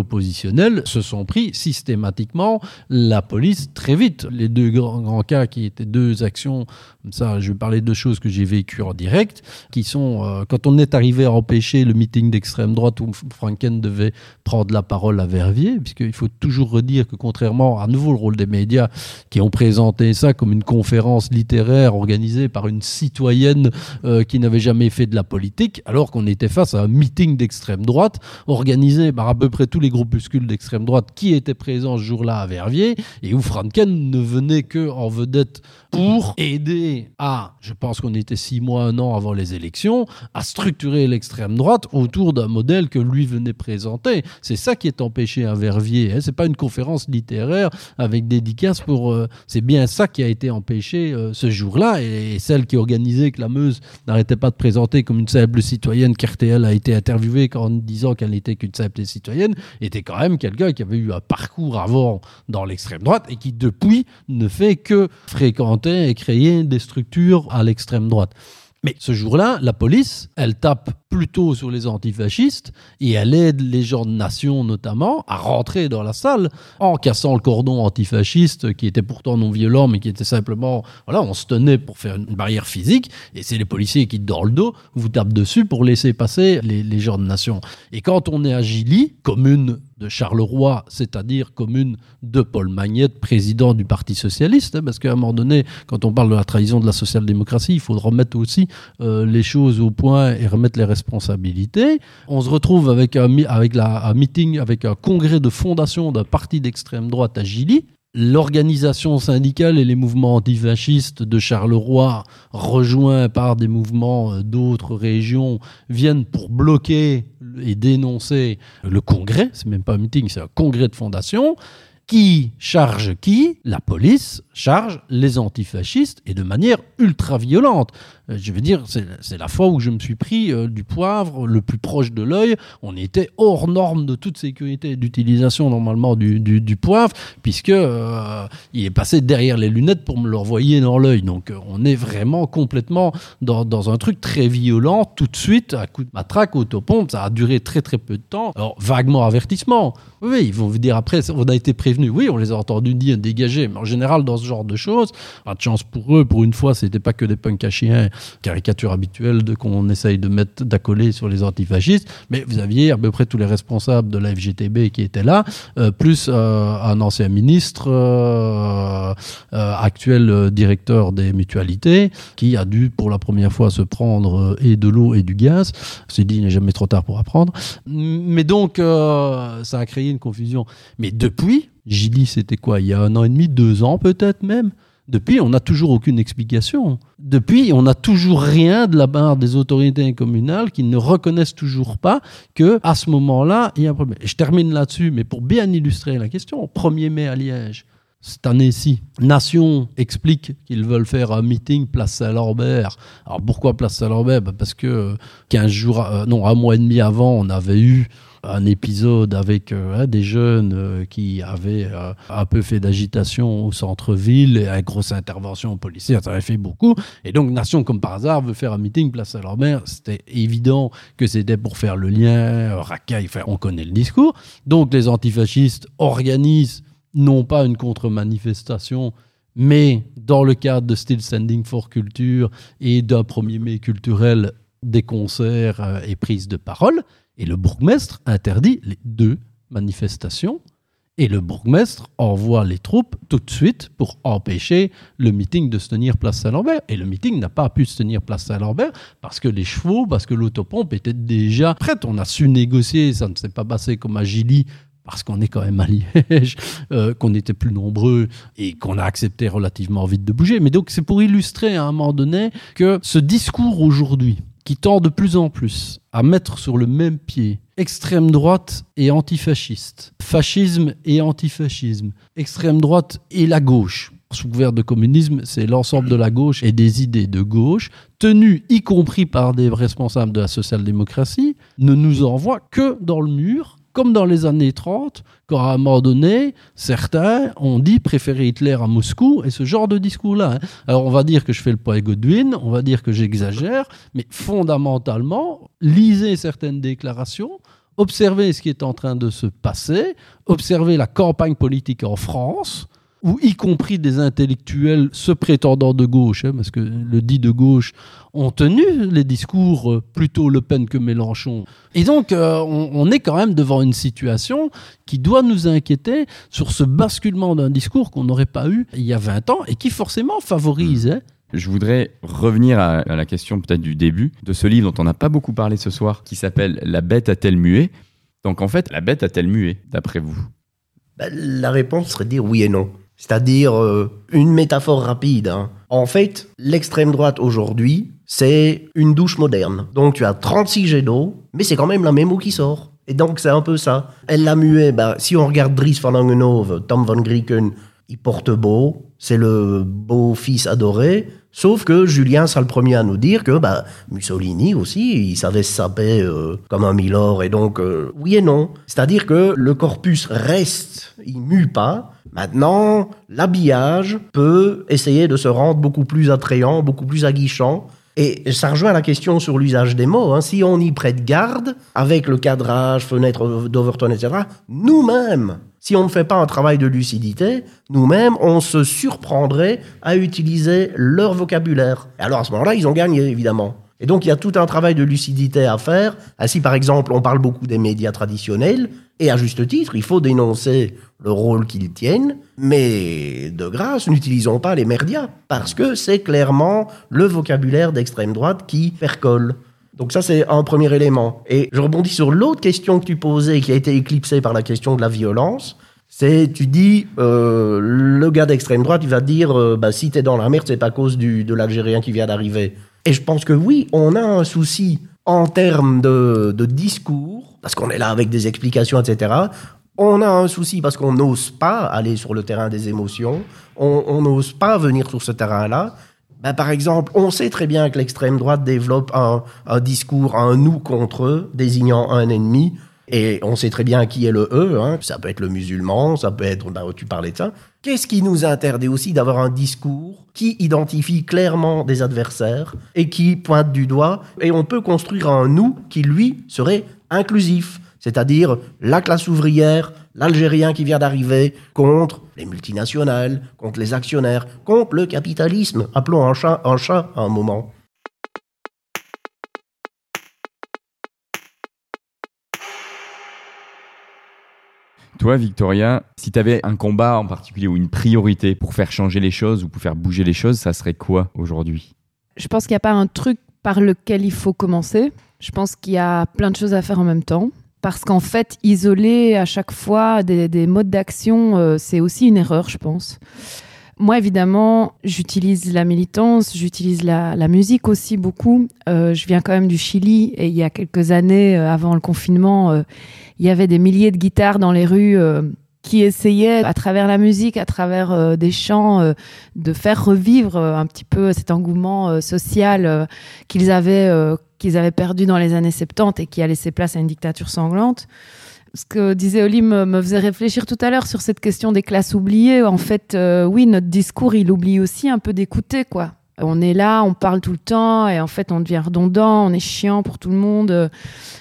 se sont pris systématiquement la police très vite. Les deux grands, cas qui étaient deux actions, ça, je vais parler de choses que j'ai vécues en direct, qui sont euh, quand on est arrivé à empêcher le meeting d'extrême droite où Franken devait prendre la parole à Verviers, puisqu'il faut toujours redire que contrairement à nouveau le rôle des médias qui ont présenté ça comme une conférence littéraire organisée par une citoyenne euh, qui n'avait jamais fait de la politique, alors qu'on était face à un meeting d'extrême droite organisé par à peu près tous les groupuscules d'extrême droite qui était présent ce jour-là à Verviers et où Franken ne venait que en vedette pour aider à, je pense qu'on était six mois, un an avant les élections, à structurer l'extrême droite autour d'un modèle que lui venait présenter. C'est ça qui est empêché à Verviers. Hein. C'est pas une conférence littéraire avec dédicace pour. Euh, c'est bien ça qui a été empêché euh, ce jour-là. Et, celle qui organisait que la Meuse n'arrêtait pas de présenter comme une simple citoyenne qu'RTL a été interviewée en disant qu'elle n'était qu'une simple citoyenne était quand même quelqu'un qui avait eu un parcours avant dans l'extrême droite et qui depuis ne fait que fréquenter et créer des structures à l'extrême droite. Mais ce jour-là, la police, elle tape plutôt sur les antifascistes et elle aide les gens de nation notamment à rentrer dans la salle en cassant le cordon antifasciste qui était pourtant non violent mais qui était simplement, voilà, on se tenait pour faire une barrière physique et c'est les policiers qui, dans le dos, vous tapent dessus pour laisser passer les, les gens de nation. Et quand on est à Gilly, commune de Charleroi, c'est-à-dire commune de Paul Magnette, président du Parti socialiste, hein, parce qu'à un moment donné, quand on parle de la trahison de la social-démocratie, il faut remettre aussi euh, les choses au point et remettre les responsabilités. On se retrouve avec un meeting, avec un congrès de fondation d'un parti d'extrême droite à Gilly, L'organisation syndicale et les mouvements antifascistes de Charleroi, rejoints par des mouvements euh, d'autres régions, viennent pour bloquer et dénoncer le congrès. C'est même pas un meeting, c'est un congrès de fondation. Qui charge qui? La police charge les antifascistes et de manière ultra violente. Euh, je veux dire, c'est la fois où je me suis pris euh, du poivre le plus proche de l'œil. On était hors norme de toute sécurité d'utilisation normalement du, poivre, puisque euh, il est passé derrière les lunettes pour me le renvoyer dans l'œil. Donc on est vraiment complètement dans, un truc très violent tout de suite, à coup de matraque, autopompe. Ça a duré très très peu de temps. Alors vaguement avertissement. Oui, ils vont vous dire après, on a été prévenus. Oui, on les a entendus dire dégager, mais en général dans ce genre de choses, de chance pour eux. Pour une fois, c'était pas que des punks à chiens, caricature habituelle qu'on essaye de mettre d'accoler sur les antifascistes, mais vous aviez à peu près tous les responsables de la FGTB qui étaient là, euh, plus euh, un ancien ministre, euh, actuel directeur des mutualités, qui a dû pour la première fois se prendre et de l'eau et du gaz. C'est dit, il n'est jamais trop tard pour apprendre. Mais donc, ça a créé une confusion. Mais depuis, Gilly, c'était quoi Il y a un an et demi, deux ans peut-être même? Depuis, on n'a toujours aucune explication. Depuis, on n'a toujours rien de la part des autorités communales qui ne reconnaissent toujours pas que à ce moment-là, il y a un problème. Et je termine là-dessus, mais pour bien illustrer la question, 1er mai à Liège, cette année-ci, Nation explique qu'ils veulent faire un meeting place Saint-Lambert. Alors pourquoi place Saint-Lambert? Ben Parce que 15 jours, euh, non, un mois et demi avant, on avait eu un épisode avec euh, hein, des jeunes euh, qui avaient euh, un peu fait d'agitation au centre-ville et une grosse intervention policière, ça avait fait beaucoup. Et donc Nation, comme par hasard, veut faire un meeting place Saint-Lambert. C'était évident que c'était pour faire le lien, racaille, enfin, on connaît le discours. Donc les antifascistes organisent non pas une contre-manifestation, mais dans le cadre de Still Standing for Culture et d'un 1er mai culturel, des concerts et prises de parole. Et le bourgmestre interdit les deux manifestations. Et le bourgmestre envoie les troupes tout de suite pour empêcher le meeting de se tenir place Saint-Lambert. Et le meeting n'a pas pu se tenir place Saint-Lambert parce que les chevaux, parce que l'autopompe était déjà prête. On a su négocier, ça ne s'est pas passé comme à Gilly parce qu'on est quand même à Liège, euh, qu'on était plus nombreux et qu'on a accepté relativement vite de bouger. Mais donc c'est pour illustrer à un moment donné que ce discours aujourd'hui, qui tend de plus en plus à mettre sur le même pied extrême droite et antifasciste, fascisme et antifascisme, extrême droite et la gauche. Sous couvert de communisme, c'est l'ensemble de la gauche et des idées de gauche, tenues y compris par des responsables de la social-démocratie, ne nous envoie que dans le mur comme dans les années 30, quand à un moment donné, certains ont dit préférer Hitler à Moscou, et ce genre de discours-là. hein. Alors on va dire que je fais le poids Godwin, on va dire que j'exagère, mais fondamentalement, lisez certaines déclarations, observez ce qui est en train de se passer, observez la campagne politique en France, où y compris des intellectuels se prétendant de gauche, hein, parce que le dit de gauche, ont tenu les discours euh, plutôt Le Pen que Mélenchon. Et donc, euh, on, on est quand même devant une situation qui doit nous inquiéter sur ce basculement d'un discours qu'on n'aurait pas eu il y a 20 ans et qui forcément favorise. hein, Je voudrais revenir à, à la question peut-être du début de ce livre dont on n'a pas beaucoup parlé ce soir, qui s'appelle La bête a-t-elle mué? Donc en fait, la bête a-t-elle mué, d'après vous? Ben, la réponse serait de dire oui et non. C'est-à-dire euh, une métaphore rapide. hein. En fait, l'extrême droite aujourd'hui, c'est une douche moderne. Donc tu as 36 jets d'eau, mais c'est quand même la même eau qui sort. Et donc c'est un peu ça. Elle l'a mué, ben, si on regarde Dries van Langenhove, Tom van Grieken, il porte beau, c'est le beau fils adoré. Sauf que Julien sera le premier à nous dire que bah, Mussolini aussi, il savait se saper euh, comme un milord. Et donc, euh, oui et non. C'est-à-dire que le corpus reste, il mue pas. Maintenant, l'habillage peut essayer de se rendre beaucoup plus attrayant, beaucoup plus aguichant. Et ça rejoint la question sur l'usage des mots. hein. Si on y prête garde, avec le cadrage, fenêtre d'Overton, etc., nous-mêmes, si on ne fait pas un travail de lucidité, nous-mêmes, on se surprendrait à utiliser leur vocabulaire. Et alors à ce moment-là, ils ont gagné, évidemment. Et donc il y a tout un travail de lucidité à faire. Ainsi, par exemple, on parle beaucoup des médias traditionnels, et à juste titre, il faut dénoncer le rôle qu'ils tiennent, mais de grâce, n'utilisons pas les merdias, parce que c'est clairement le vocabulaire d'extrême droite qui percole. Donc ça, c'est un premier élément. Et je rebondis sur l'autre question que tu posais, qui a été éclipsée par la question de la violence. C'est, tu dis, euh, le gars d'extrême droite, il va dire, euh, bah, si t'es dans la merde, c'est pas à cause du, de l'Algérien qui vient d'arriver. Et je pense que oui, on a un souci en termes de discours, parce qu'on est là avec des explications, etc. On a un souci parce qu'on n'ose pas aller sur le terrain des émotions, on n'ose pas venir sur ce terrain-là. ben, par exemple, on sait très bien que l'extrême droite développe un, un discours, un nous contre eux, désignant un ennemi. Et on sait très bien qui est le eux. Hein. Ça peut être le musulman, ça peut être. Ben, tu parlais de ça. Qu'est-ce qui nous interdit aussi d'avoir un discours qui identifie clairement des adversaires et qui pointe du doigt Et on peut construire un nous qui, lui, serait inclusif? C'est-à-dire la classe ouvrière, l'Algérien qui vient d'arriver, contre les multinationales, contre les actionnaires, contre le capitalisme. Appelons un chat un chat à un moment. Toi, Victoria, si tu avais un combat en particulier ou une priorité pour faire changer les choses ou pour faire bouger les choses, ça serait quoi aujourd'hui? Je pense qu'il n'y a pas un truc par lequel il faut commencer. Je pense qu'il y a plein de choses à faire en même temps. Parce qu'en fait, isoler à chaque fois des, modes d'action, euh, c'est aussi une erreur, je pense. Moi, évidemment, j'utilise la militance, j'utilise la, musique aussi beaucoup. Euh, je viens quand même du Chili et il y a quelques années, euh, avant le confinement, il y avait des milliers de guitares dans les rues qui essayaient, à travers la musique, à travers des chants, de faire revivre un petit peu cet engouement social qu'ils avaient qu'ils avaient perdu dans les années 70 et qui a laissé place à une dictature sanglante. Ce que disait Oli me, faisait réfléchir tout à l'heure sur cette question des classes oubliées. En fait, euh, oui, notre discours, il oublie aussi un peu d'écouter, quoi. On est là, on parle tout le temps et en fait on devient redondant, on est chiant pour tout le monde.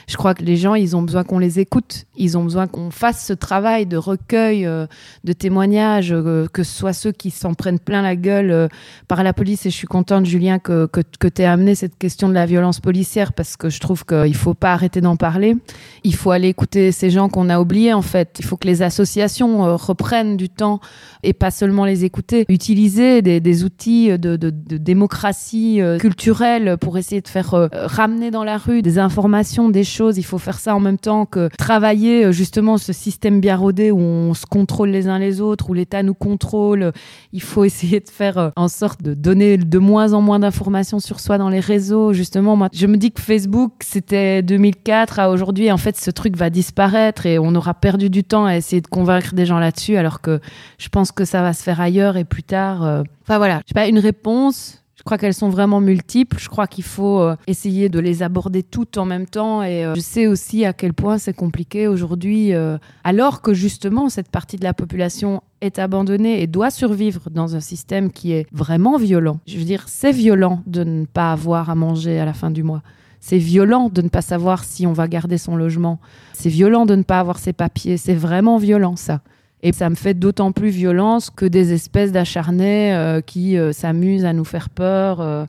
Je crois que les gens, ils ont besoin qu'on les écoute, ils ont besoin qu'on fasse ce travail de recueil euh, de témoignages, euh, que ce soit ceux qui s'en prennent plein la gueule euh, par la police. Et je suis contente, Julien, que, que, que tu aies amené cette question de la violence policière parce que je trouve qu'il faut pas arrêter d'en parler. Il faut aller écouter ces gens qu'on a oubliés en fait. Il faut que les associations reprennent du temps et pas seulement les écouter. Utiliser des, outils de démocratie culturelle pour essayer de faire ramener dans la rue des informations, des choses il faut faire ça en même temps que travailler euh, justement ce système bien rodé où on se contrôle les uns les autres, où l'État nous contrôle. Il faut essayer de faire euh, en sorte de donner de moins en moins d'informations sur soi dans les réseaux. Justement, moi, je me dis que Facebook, c'était 2004 à aujourd'hui. En fait, ce truc va disparaître et on aura perdu du temps à essayer de convaincre des gens là-dessus, alors que je pense que ça va se faire ailleurs et plus tard. Enfin voilà, je sais pas une réponse je crois qu'elles sont vraiment multiples. Je crois qu'il faut euh, essayer de les aborder toutes en même temps. Et euh, je sais aussi à quel point c'est compliqué aujourd'hui, euh, alors que justement cette partie de la population est abandonnée et doit survivre dans un système qui est vraiment violent. Je veux dire, c'est violent de ne pas avoir à manger à la fin du mois. C'est violent de ne pas savoir si on va garder son logement. C'est violent de ne pas avoir ses papiers. C'est vraiment violent ça. Et ça me fait d'autant plus violence que des espèces d'acharnés euh, qui euh, s'amusent à nous faire peur euh,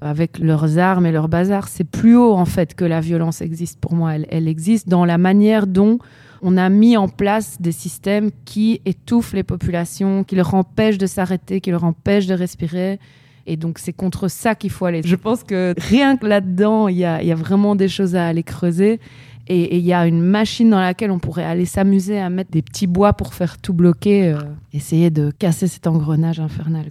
avec leurs armes et leurs bazar. C'est plus haut en fait que la violence existe pour moi. Elle, existe dans la manière dont on a mis en place des systèmes qui étouffent les populations, qui leur empêchent de s'arrêter, qui leur empêchent de respirer. Et donc c'est contre ça qu'il faut aller. Je pense que rien que là-dedans, il y a vraiment des choses à aller creuser. Et il y a une machine dans laquelle on pourrait aller s'amuser à mettre des petits bois pour faire tout bloquer, euh, essayer de casser cet engrenage infernal.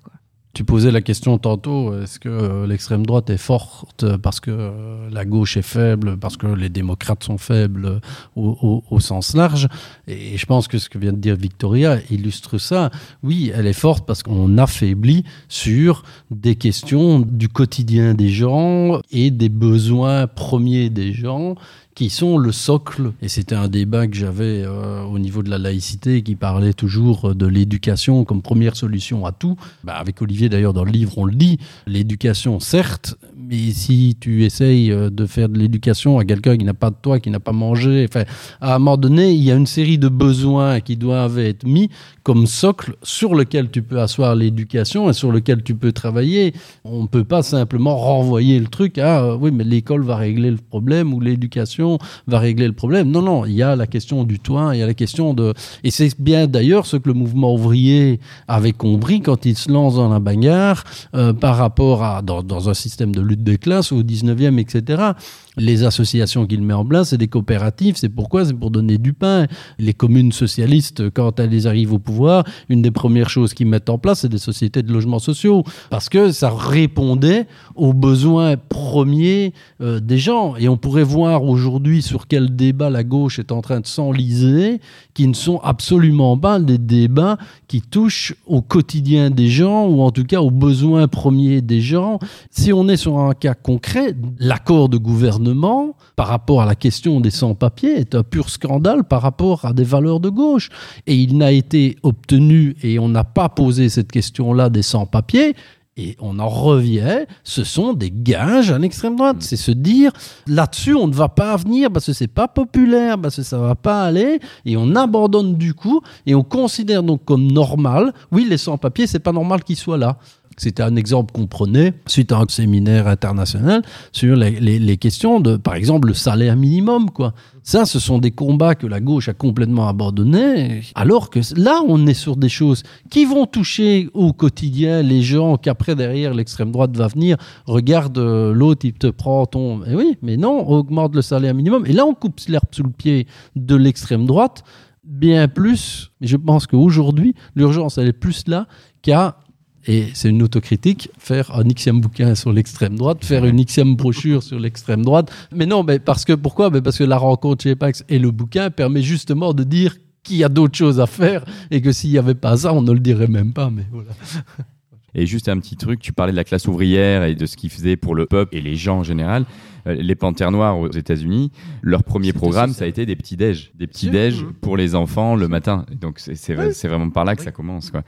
Tu posais la question tantôt, est-ce que euh, l'extrême droite est forte parce que euh, la gauche est faible, parce que les démocrates sont faibles au, sens large? Et je pense que ce que vient de dire Victoria illustre ça. Oui, elle est forte parce qu'on affaiblit sur des questions du quotidien des gens et des besoins premiers des gens qui sont le socle. Et c'était un débat que j'avais euh, au niveau de la laïcité qui parlait toujours de l'éducation comme première solution à tout. Bah, avec Olivier d'ailleurs dans le livre on le dit, l'éducation certes, mais si tu essayes euh, de faire de l'éducation à quelqu'un qui n'a pas de toi, qui n'a pas mangé, enfin, à un moment donné, il y a une série de besoins qui doivent être mis comme socle sur lequel tu peux asseoir l'éducation et sur lequel tu peux travailler. On ne peut pas simplement renvoyer le truc à euh, oui, mais l'école va régler le problème ou l'éducation va régler le problème. Non, non, il y a la question du toit, il y a la question de. Et c'est bien d'ailleurs ce que le mouvement ouvrier avait compris quand il se lance dans la bagarre euh, par rapport à dans, dans un système de lutte des classes au 19e, etc les associations qu'il met en place, c'est des coopératives. C'est pourquoi? C'est pour donner du pain. Les communes socialistes, quand elles arrivent au pouvoir, une des premières choses qu'ils mettent en place, c'est des sociétés de logements sociaux. Parce que ça répondait aux besoins premiers euh, des gens. Et on pourrait voir aujourd'hui sur quel débat la gauche est en train de s'enliser, qui ne sont absolument pas des débats qui touchent au quotidien des gens, ou en tout cas aux besoins premiers des gens. Si on est sur un cas concret, l'accord de gouvernement par rapport à la question des sans-papiers est un pur scandale par rapport à des valeurs de gauche. Et il n'a été obtenu, et on n'a pas posé cette question-là des sans-papiers, et on en revient, ce sont des gages à l'extrême droite. C'est se dire, là-dessus, on ne va pas venir parce que c'est pas populaire, parce que ça va pas aller, et on abandonne du coup, et on considère donc comme normal, oui, les sans-papiers, c'est pas normal qu'ils soient là. C'était un exemple qu'on prenait suite à un séminaire international sur les, questions de, par exemple, le salaire minimum. Ça, ce sont des combats que la gauche a complètement abandonnés, alors que là, on est sur des choses qui vont toucher au quotidien les gens qu'après, derrière, l'extrême droite va venir, regarde euh, l'autre, il te prend ton... Eh oui, mais non, on augmente le salaire minimum. Et là, on coupe l'herbe sous le pied de l'extrême droite bien plus. Je pense qu'aujourd'hui, l'urgence, elle est plus là qu'à et c'est une autocritique, faire un xème bouquin sur l'extrême droite, faire une xème brochure sur l'extrême droite. Mais non, mais parce que pourquoi? Mais Parce que la rencontre chez Pax et le bouquin permet justement de dire qu'il y a d'autres choses à faire et que s'il n'y avait pas ça, on ne le dirait même pas. Mais voilà. Et juste un petit truc, tu parlais de la classe ouvrière et de ce qu'ils faisaient pour le peuple et les gens en général. Les Panthères Noires aux États-Unis, leur premier programme, ça a été des petits déj, des petits déj pour les enfants le matin. Donc c'est oui. vraiment par là que oui. ça commence. Quoi.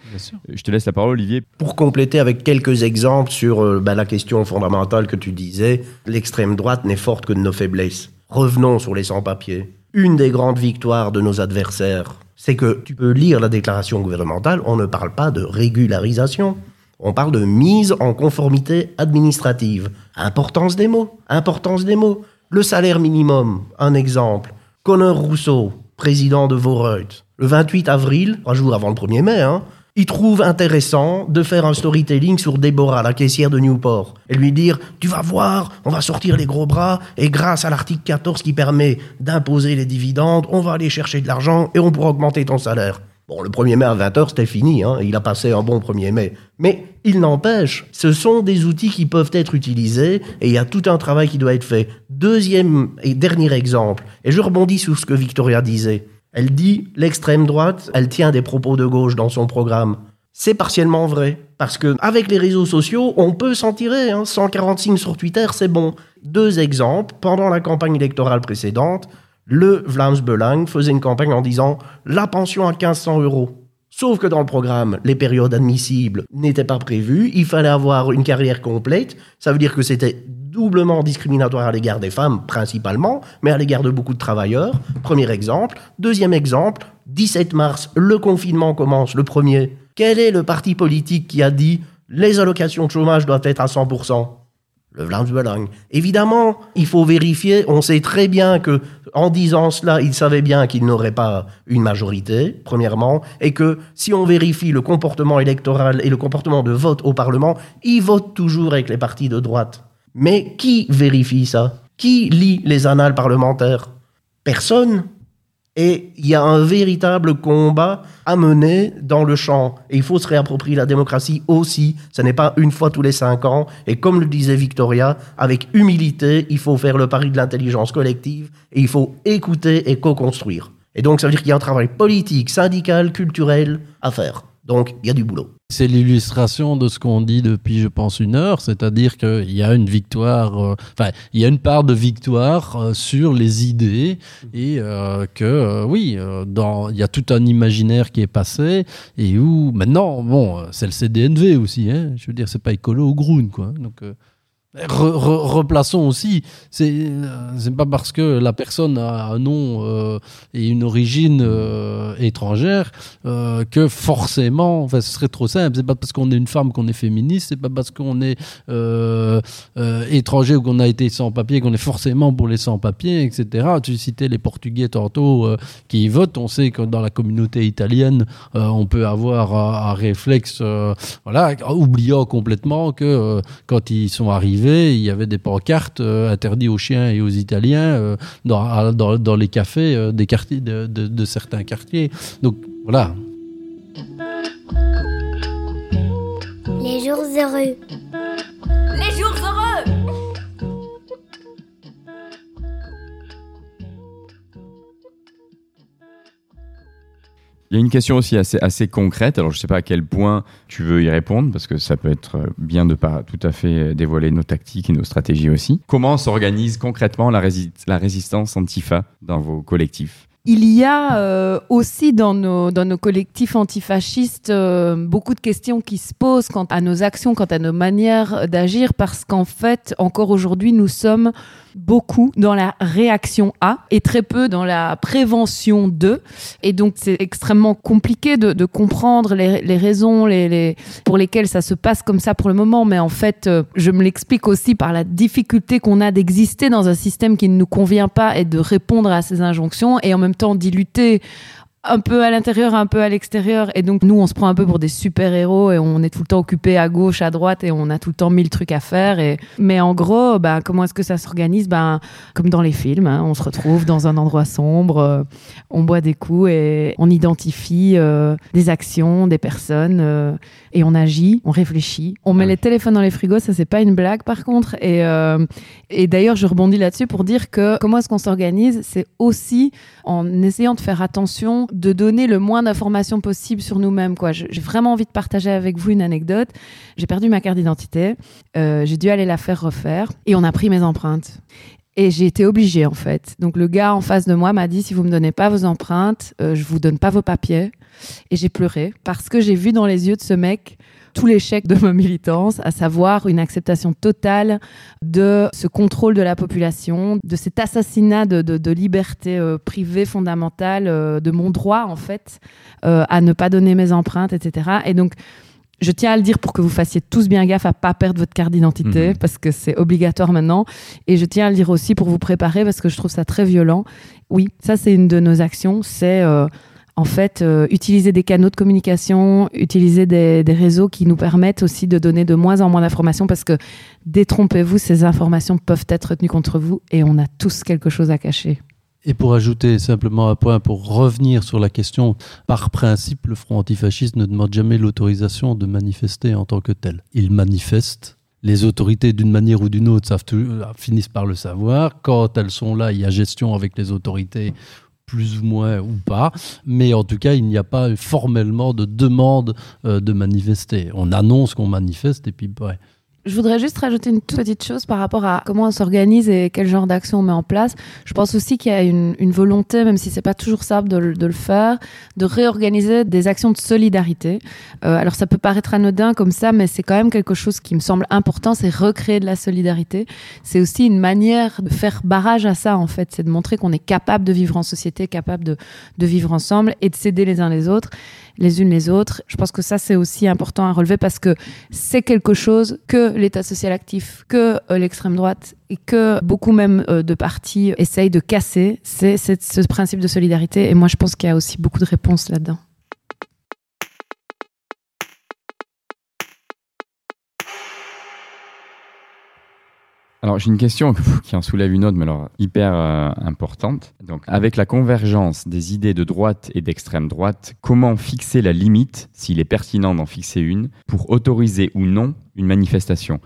Je te laisse la parole, Olivier. Pour compléter avec quelques exemples sur euh, bah, la question fondamentale que tu disais, l'extrême droite n'est forte que de nos faiblesses. Revenons sur les sans-papiers. Une des grandes victoires de nos adversaires, c'est que tu peux lire la déclaration gouvernementale, on ne parle pas de régularisation. On parle de mise en conformité administrative. Importance des mots. Importance des mots. Le salaire minimum, un exemple. Connor Rousseau, président de Voreut, le 28 avril, trois jours avant le 1er mai, hein, il trouve intéressant de faire un storytelling sur Déborah, la caissière de Newport, et lui dire Tu vas voir, on va sortir les gros bras, et grâce à l'article 14 qui permet d'imposer les dividendes, on va aller chercher de l'argent et on pourra augmenter ton salaire. Bon, le 1er mai à 20h, c'était fini, hein, il a passé un bon 1er mai. Mais il n'empêche, ce sont des outils qui peuvent être utilisés et il y a tout un travail qui doit être fait. Deuxième et dernier exemple, et je rebondis sur ce que Victoria disait. Elle dit l'extrême droite, elle tient des propos de gauche dans son programme. C'est partiellement vrai, parce que avec les réseaux sociaux, on peut s'en tirer. Hein. 140 signes sur Twitter, c'est bon. Deux exemples. Pendant la campagne électorale précédente, le Vlaams Belang faisait une campagne en disant la pension à 1500 euros. Sauf que dans le programme, les périodes admissibles n'étaient pas prévues. Il fallait avoir une carrière complète. Ça veut dire que c'était doublement discriminatoire à l'égard des femmes, principalement, mais à l'égard de beaucoup de travailleurs. Premier exemple. Deuxième exemple, 17 mars, le confinement commence, le premier. Quel est le parti politique qui a dit les allocations de chômage doivent être à 100% le Vlaams Belang. Évidemment, il faut vérifier. On sait très bien que, en disant cela, il savait bien qu'il n'aurait pas une majorité, premièrement, et que si on vérifie le comportement électoral et le comportement de vote au Parlement, il vote toujours avec les partis de droite. Mais qui vérifie ça? Qui lit les annales parlementaires? Personne. Et il y a un véritable combat à mener dans le champ. Et il faut se réapproprier la démocratie aussi. Ce n'est pas une fois tous les cinq ans. Et comme le disait Victoria, avec humilité, il faut faire le pari de l'intelligence collective et il faut écouter et co-construire. Et donc, ça veut dire qu'il y a un travail politique, syndical, culturel à faire. Donc, il y a du boulot. C'est l'illustration de ce qu'on dit depuis, je pense, une heure, c'est-à-dire qu'il y a une victoire, euh, enfin, il y a une part de victoire euh, sur les idées et euh, que, oui, dans, il y a tout un imaginaire qui est passé et où, maintenant, bon, c'est le CDNV aussi, hein, je veux dire, c'est pas écolo ou groune, quoi. Donc, Re, re, replaçons aussi, c'est c'est pas parce que la personne a un nom euh, et une origine euh, étrangère euh, que forcément, enfin, ce serait trop simple. C'est pas parce qu'on est une femme qu'on est féministe, c'est pas parce qu'on est étranger ou qu'on a été sans papier qu'on est forcément pour les sans papiers, etc. Tu citais les Portugais tantôt qui votent. On sait que dans la communauté italienne, on peut avoir un, un réflexe, voilà, oubliant complètement que quand ils sont arrivés il y avait des pancartes euh, interdites aux chiens et aux Italiens euh, dans, dans, les cafés euh, des quartiers de, de, certains quartiers. Donc voilà. Les jours heureux. Il y a une question aussi assez, assez concrète. Alors, je ne sais pas à quel point tu veux y répondre, parce que ça peut être bien de pas tout à fait dévoiler nos tactiques et nos stratégies aussi. Comment s'organise concrètement la, rési la résistance Antifa dans vos collectifs? Il y a euh, aussi dans nos, dans nos collectifs antifascistes euh, beaucoup de questions qui se posent quant à nos actions, quant à nos manières d'agir, parce qu'en fait, encore aujourd'hui, nous sommes beaucoup dans la réaction à et très peu dans la prévention de. Et donc, c'est extrêmement compliqué de, de comprendre les, les raisons les, les, pour lesquelles ça se passe comme ça pour le moment. Mais en fait, euh, je me l'explique aussi par la difficulté qu'on a d'exister dans un système qui ne nous convient pas et de répondre à ces injonctions et en même temps d'y lutter un peu à l'intérieur, un peu à l'extérieur. Et donc, nous, on se prend un peu pour des super-héros et on est tout le temps occupé à gauche, à droite et on a tout le temps mille trucs à faire. Et... Mais en gros, ben, comment est-ce que ça s'organise? Ben, Comme dans les films, hein, on se retrouve dans un endroit sombre, euh, on boit des coups et on identifie euh, des actions, des personnes euh, et on agit, on réfléchit. On met les téléphones dans les frigos, ça, c'est pas une blague par contre. Et, euh, et d'ailleurs, je rebondis là-dessus pour dire que comment est-ce qu'on s'organise? C'est aussi en essayant de faire attention de donner le moins d'informations possible sur nous-mêmes. Quoi. J'ai vraiment envie de partager avec vous une anecdote. J'ai perdu ma carte d'identité, euh, j'ai dû aller la faire refaire et on a pris mes empreintes. Et j'ai été obligée en fait. Donc le gars en face de moi m'a dit si vous me donnez pas vos empreintes, euh, je vous donne pas vos papiers. Et j'ai pleuré parce que j'ai vu dans les yeux de ce mec tout l'échec de ma militance, à savoir une acceptation totale de ce contrôle de la population, de cet assassinat de, de, de liberté euh, privée fondamentale, euh, de mon droit en fait euh, à ne pas donner mes empreintes, etc. Et donc je tiens à le dire pour que vous fassiez tous bien gaffe à pas perdre votre carte d'identité Mhm. parce que c'est obligatoire maintenant. Et je tiens à le dire aussi pour vous préparer parce que je trouve ça très violent. Oui, ça c'est une de nos actions, c'est en fait euh, utiliser des canaux de communication, utiliser des, réseaux qui nous permettent aussi de donner de moins en moins d'informations parce que détrompez-vous, ces informations peuvent être retenues contre vous et on a tous quelque chose à cacher. Et pour ajouter simplement un point, pour revenir sur la question, par principe, le Front antifasciste ne demande jamais l'autorisation de manifester en tant que tel. Il manifeste. Les autorités, d'une manière ou d'une autre, tout- finissent par le savoir. Quand elles sont là, il y a gestion avec les autorités, plus ou moins ou pas. Mais en tout cas, il n'y a pas formellement de demande euh, de manifester. On annonce qu'on manifeste et puis, ouais. Je voudrais juste rajouter une toute petite chose par rapport à comment on s'organise et quel genre d'action on met en place. Je pense aussi qu'il y a une, une volonté, même si c'est pas toujours simple de, le- de le faire, de réorganiser des actions de solidarité. Euh, alors ça peut paraître anodin comme ça, mais c'est quand même quelque chose qui me semble important, c'est recréer de la solidarité. C'est aussi une manière de faire barrage à ça en fait, c'est de montrer qu'on est capable de vivre en société, capable de, de vivre ensemble et de s'aider les uns les autres les unes les autres. Je pense que ça, c'est aussi important à relever parce que c'est quelque chose que l'État social actif, que euh, l'extrême droite et que beaucoup même euh, de partis essayent de casser. C'est c'est ce principe de solidarité. Et moi, je pense qu'il y a aussi beaucoup de réponses là-dedans. Alors, j'ai une question qui en soulève une autre, mais alors hyper euh, importante. Donc, avec la convergence des idées de droite et d'extrême droite, comment fixer la limite, s'il est pertinent d'en fixer une, pour autoriser ou non une manifestation?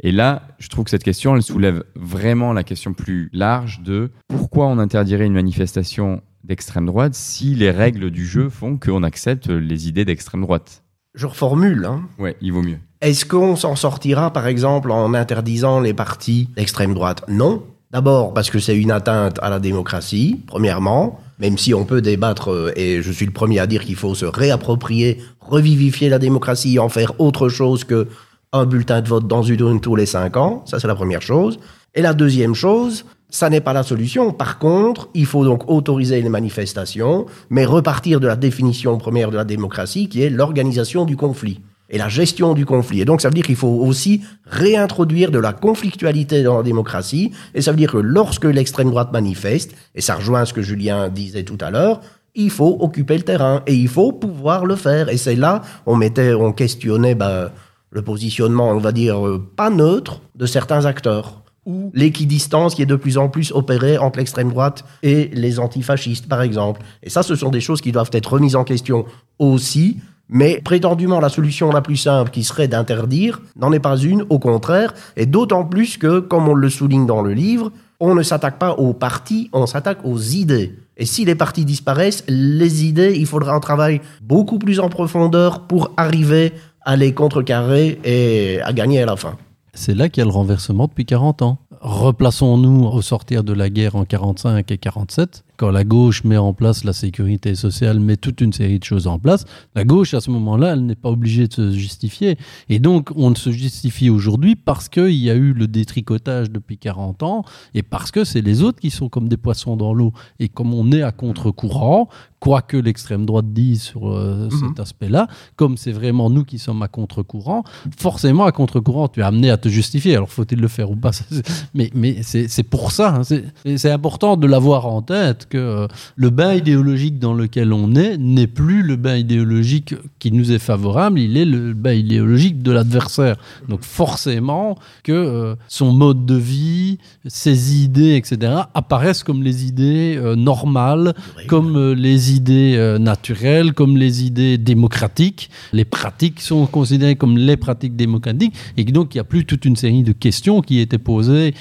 Et là, je trouve que cette question, elle soulève vraiment la question plus large de pourquoi on interdirait une manifestation d'extrême droite si les règles du jeu font qu'on accepte les idées d'extrême droite? Je reformule. Hein. Ouais, il vaut mieux. Est-ce qu'on s'en sortira, par exemple, en interdisant les partis d'extrême droite? Non. D'abord parce que c'est une atteinte à la démocratie, premièrement, même si on peut débattre, euh, et je suis le premier à dire qu'il faut se réapproprier, revivifier la démocratie, en faire autre chose que un bulletin de vote dans une urne tous les cinq ans. Ça, c'est la première chose. Et la deuxième chose, ça n'est pas la solution. Par contre, il faut donc autoriser les manifestations, mais repartir de la définition première de la démocratie, qui est l'organisation du conflit et la gestion du conflit. Et donc, ça veut dire qu'il faut aussi réintroduire de la conflictualité dans la démocratie. Et ça veut dire que lorsque l'extrême droite manifeste, et ça rejoint ce que Julien disait tout à l'heure, il faut occuper le terrain et il faut pouvoir le faire. Et c'est là, on mettait, on questionnait ben, le positionnement, on va dire, euh, pas neutre de certains acteurs ou l'équidistance qui est de plus en plus opérée entre l'extrême droite et les antifascistes, par exemple. Et ça, ce sont des choses qui doivent être remises en question aussi. Mais prétendument, la solution la plus simple qui serait d'interdire n'en est pas une, au contraire, et d'autant plus que, comme on le souligne dans le livre, on ne s'attaque pas aux partis, on s'attaque aux idées. Et si les partis disparaissent, les idées, il faudra un travail beaucoup plus en profondeur pour arriver à les contrecarrer et à gagner à la fin. C'est là qu'il y a le renversement depuis 40 ans. Replaçons-nous au sortir de la guerre en 45 et 47 quand la gauche met en place la sécurité sociale, met toute une série de choses en place, la gauche, à ce moment-là, elle n'est pas obligée de se justifier. Et donc, on ne se justifie aujourd'hui parce qu'il y a eu le détricotage depuis 40 ans et parce que c'est les autres qui sont comme des poissons dans l'eau. Et comme on est à contre-courant, quoi que l'extrême droite dise sur euh, cet mhm. aspect-là, comme c'est vraiment nous qui sommes à contre-courant, forcément à contre-courant, tu es amené à te justifier. Alors faut-il le faire ou pas? Mais, mais c'est pour ça, hein. c'est important de l'avoir en tête que euh, le bain idéologique dans lequel on est n'est plus le bain idéologique qui nous est favorable, il est le bain idéologique de l'adversaire. Donc forcément que euh, son mode de vie, ses idées, etc., apparaissent comme les idées euh, normales, comme les idées naturelles, comme les idées démocratiques. Les pratiques sont considérées comme les pratiques démocratiques et donc il n'y a plus toute une série de questions qui étaient posées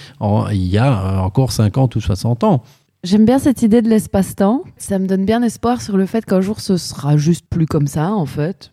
il y a encore 50 ou 60 ans. J'aime bien cette idée de l'espace-temps. Ça me donne bien espoir sur le fait qu'un jour ce sera juste plus comme ça, en fait.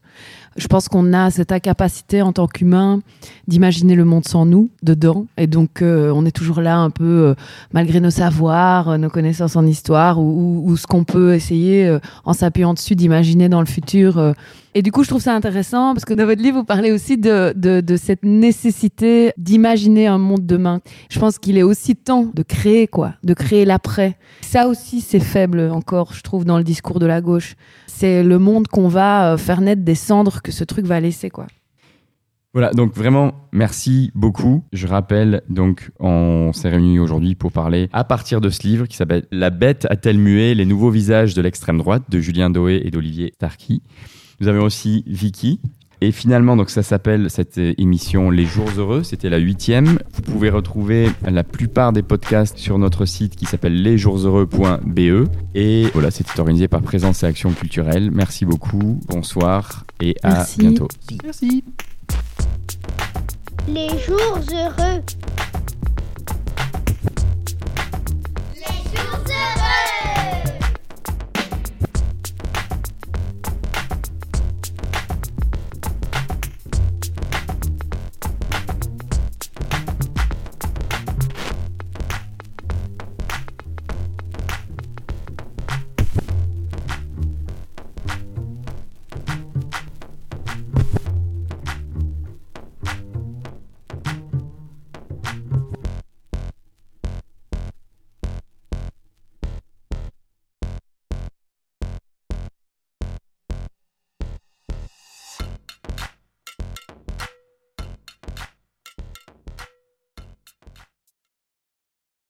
Je pense qu'on a cette incapacité en tant qu'humain d'imaginer le monde sans nous dedans. Et donc, euh, on est toujours là un peu, euh, malgré nos savoirs, euh, nos connaissances en histoire, ou, ou ce qu'on peut essayer, en s'appuyant dessus, d'imaginer dans le futur et du coup, je trouve ça intéressant parce que dans votre livre, vous parlez aussi de, cette nécessité d'imaginer un monde demain. Je pense qu'il est aussi temps de créer, quoi, de créer l'après. Ça aussi, c'est faible encore, je trouve, dans le discours de la gauche. C'est le monde qu'on va euh, faire naître des cendres que ce truc va laisser, quoi. Voilà, donc vraiment, merci beaucoup. Je rappelle, donc, on s'est réunis aujourd'hui pour parler à partir de ce livre qui s'appelle La bête a-t-elle mué les nouveaux visages de l'extrême droite de Julien Doé et d'Olivier Tarki. Nous avons aussi Vicky. Et finalement, donc ça s'appelle cette émission Les Jours Heureux. C'était la huitième. Vous pouvez retrouver la plupart des podcasts sur notre site qui s'appelle lesjoursheureux.be. Et voilà, c'était organisé par Présence et Action Culturelle. Merci beaucoup. Bonsoir et à bientôt. Merci. Les Jours Heureux.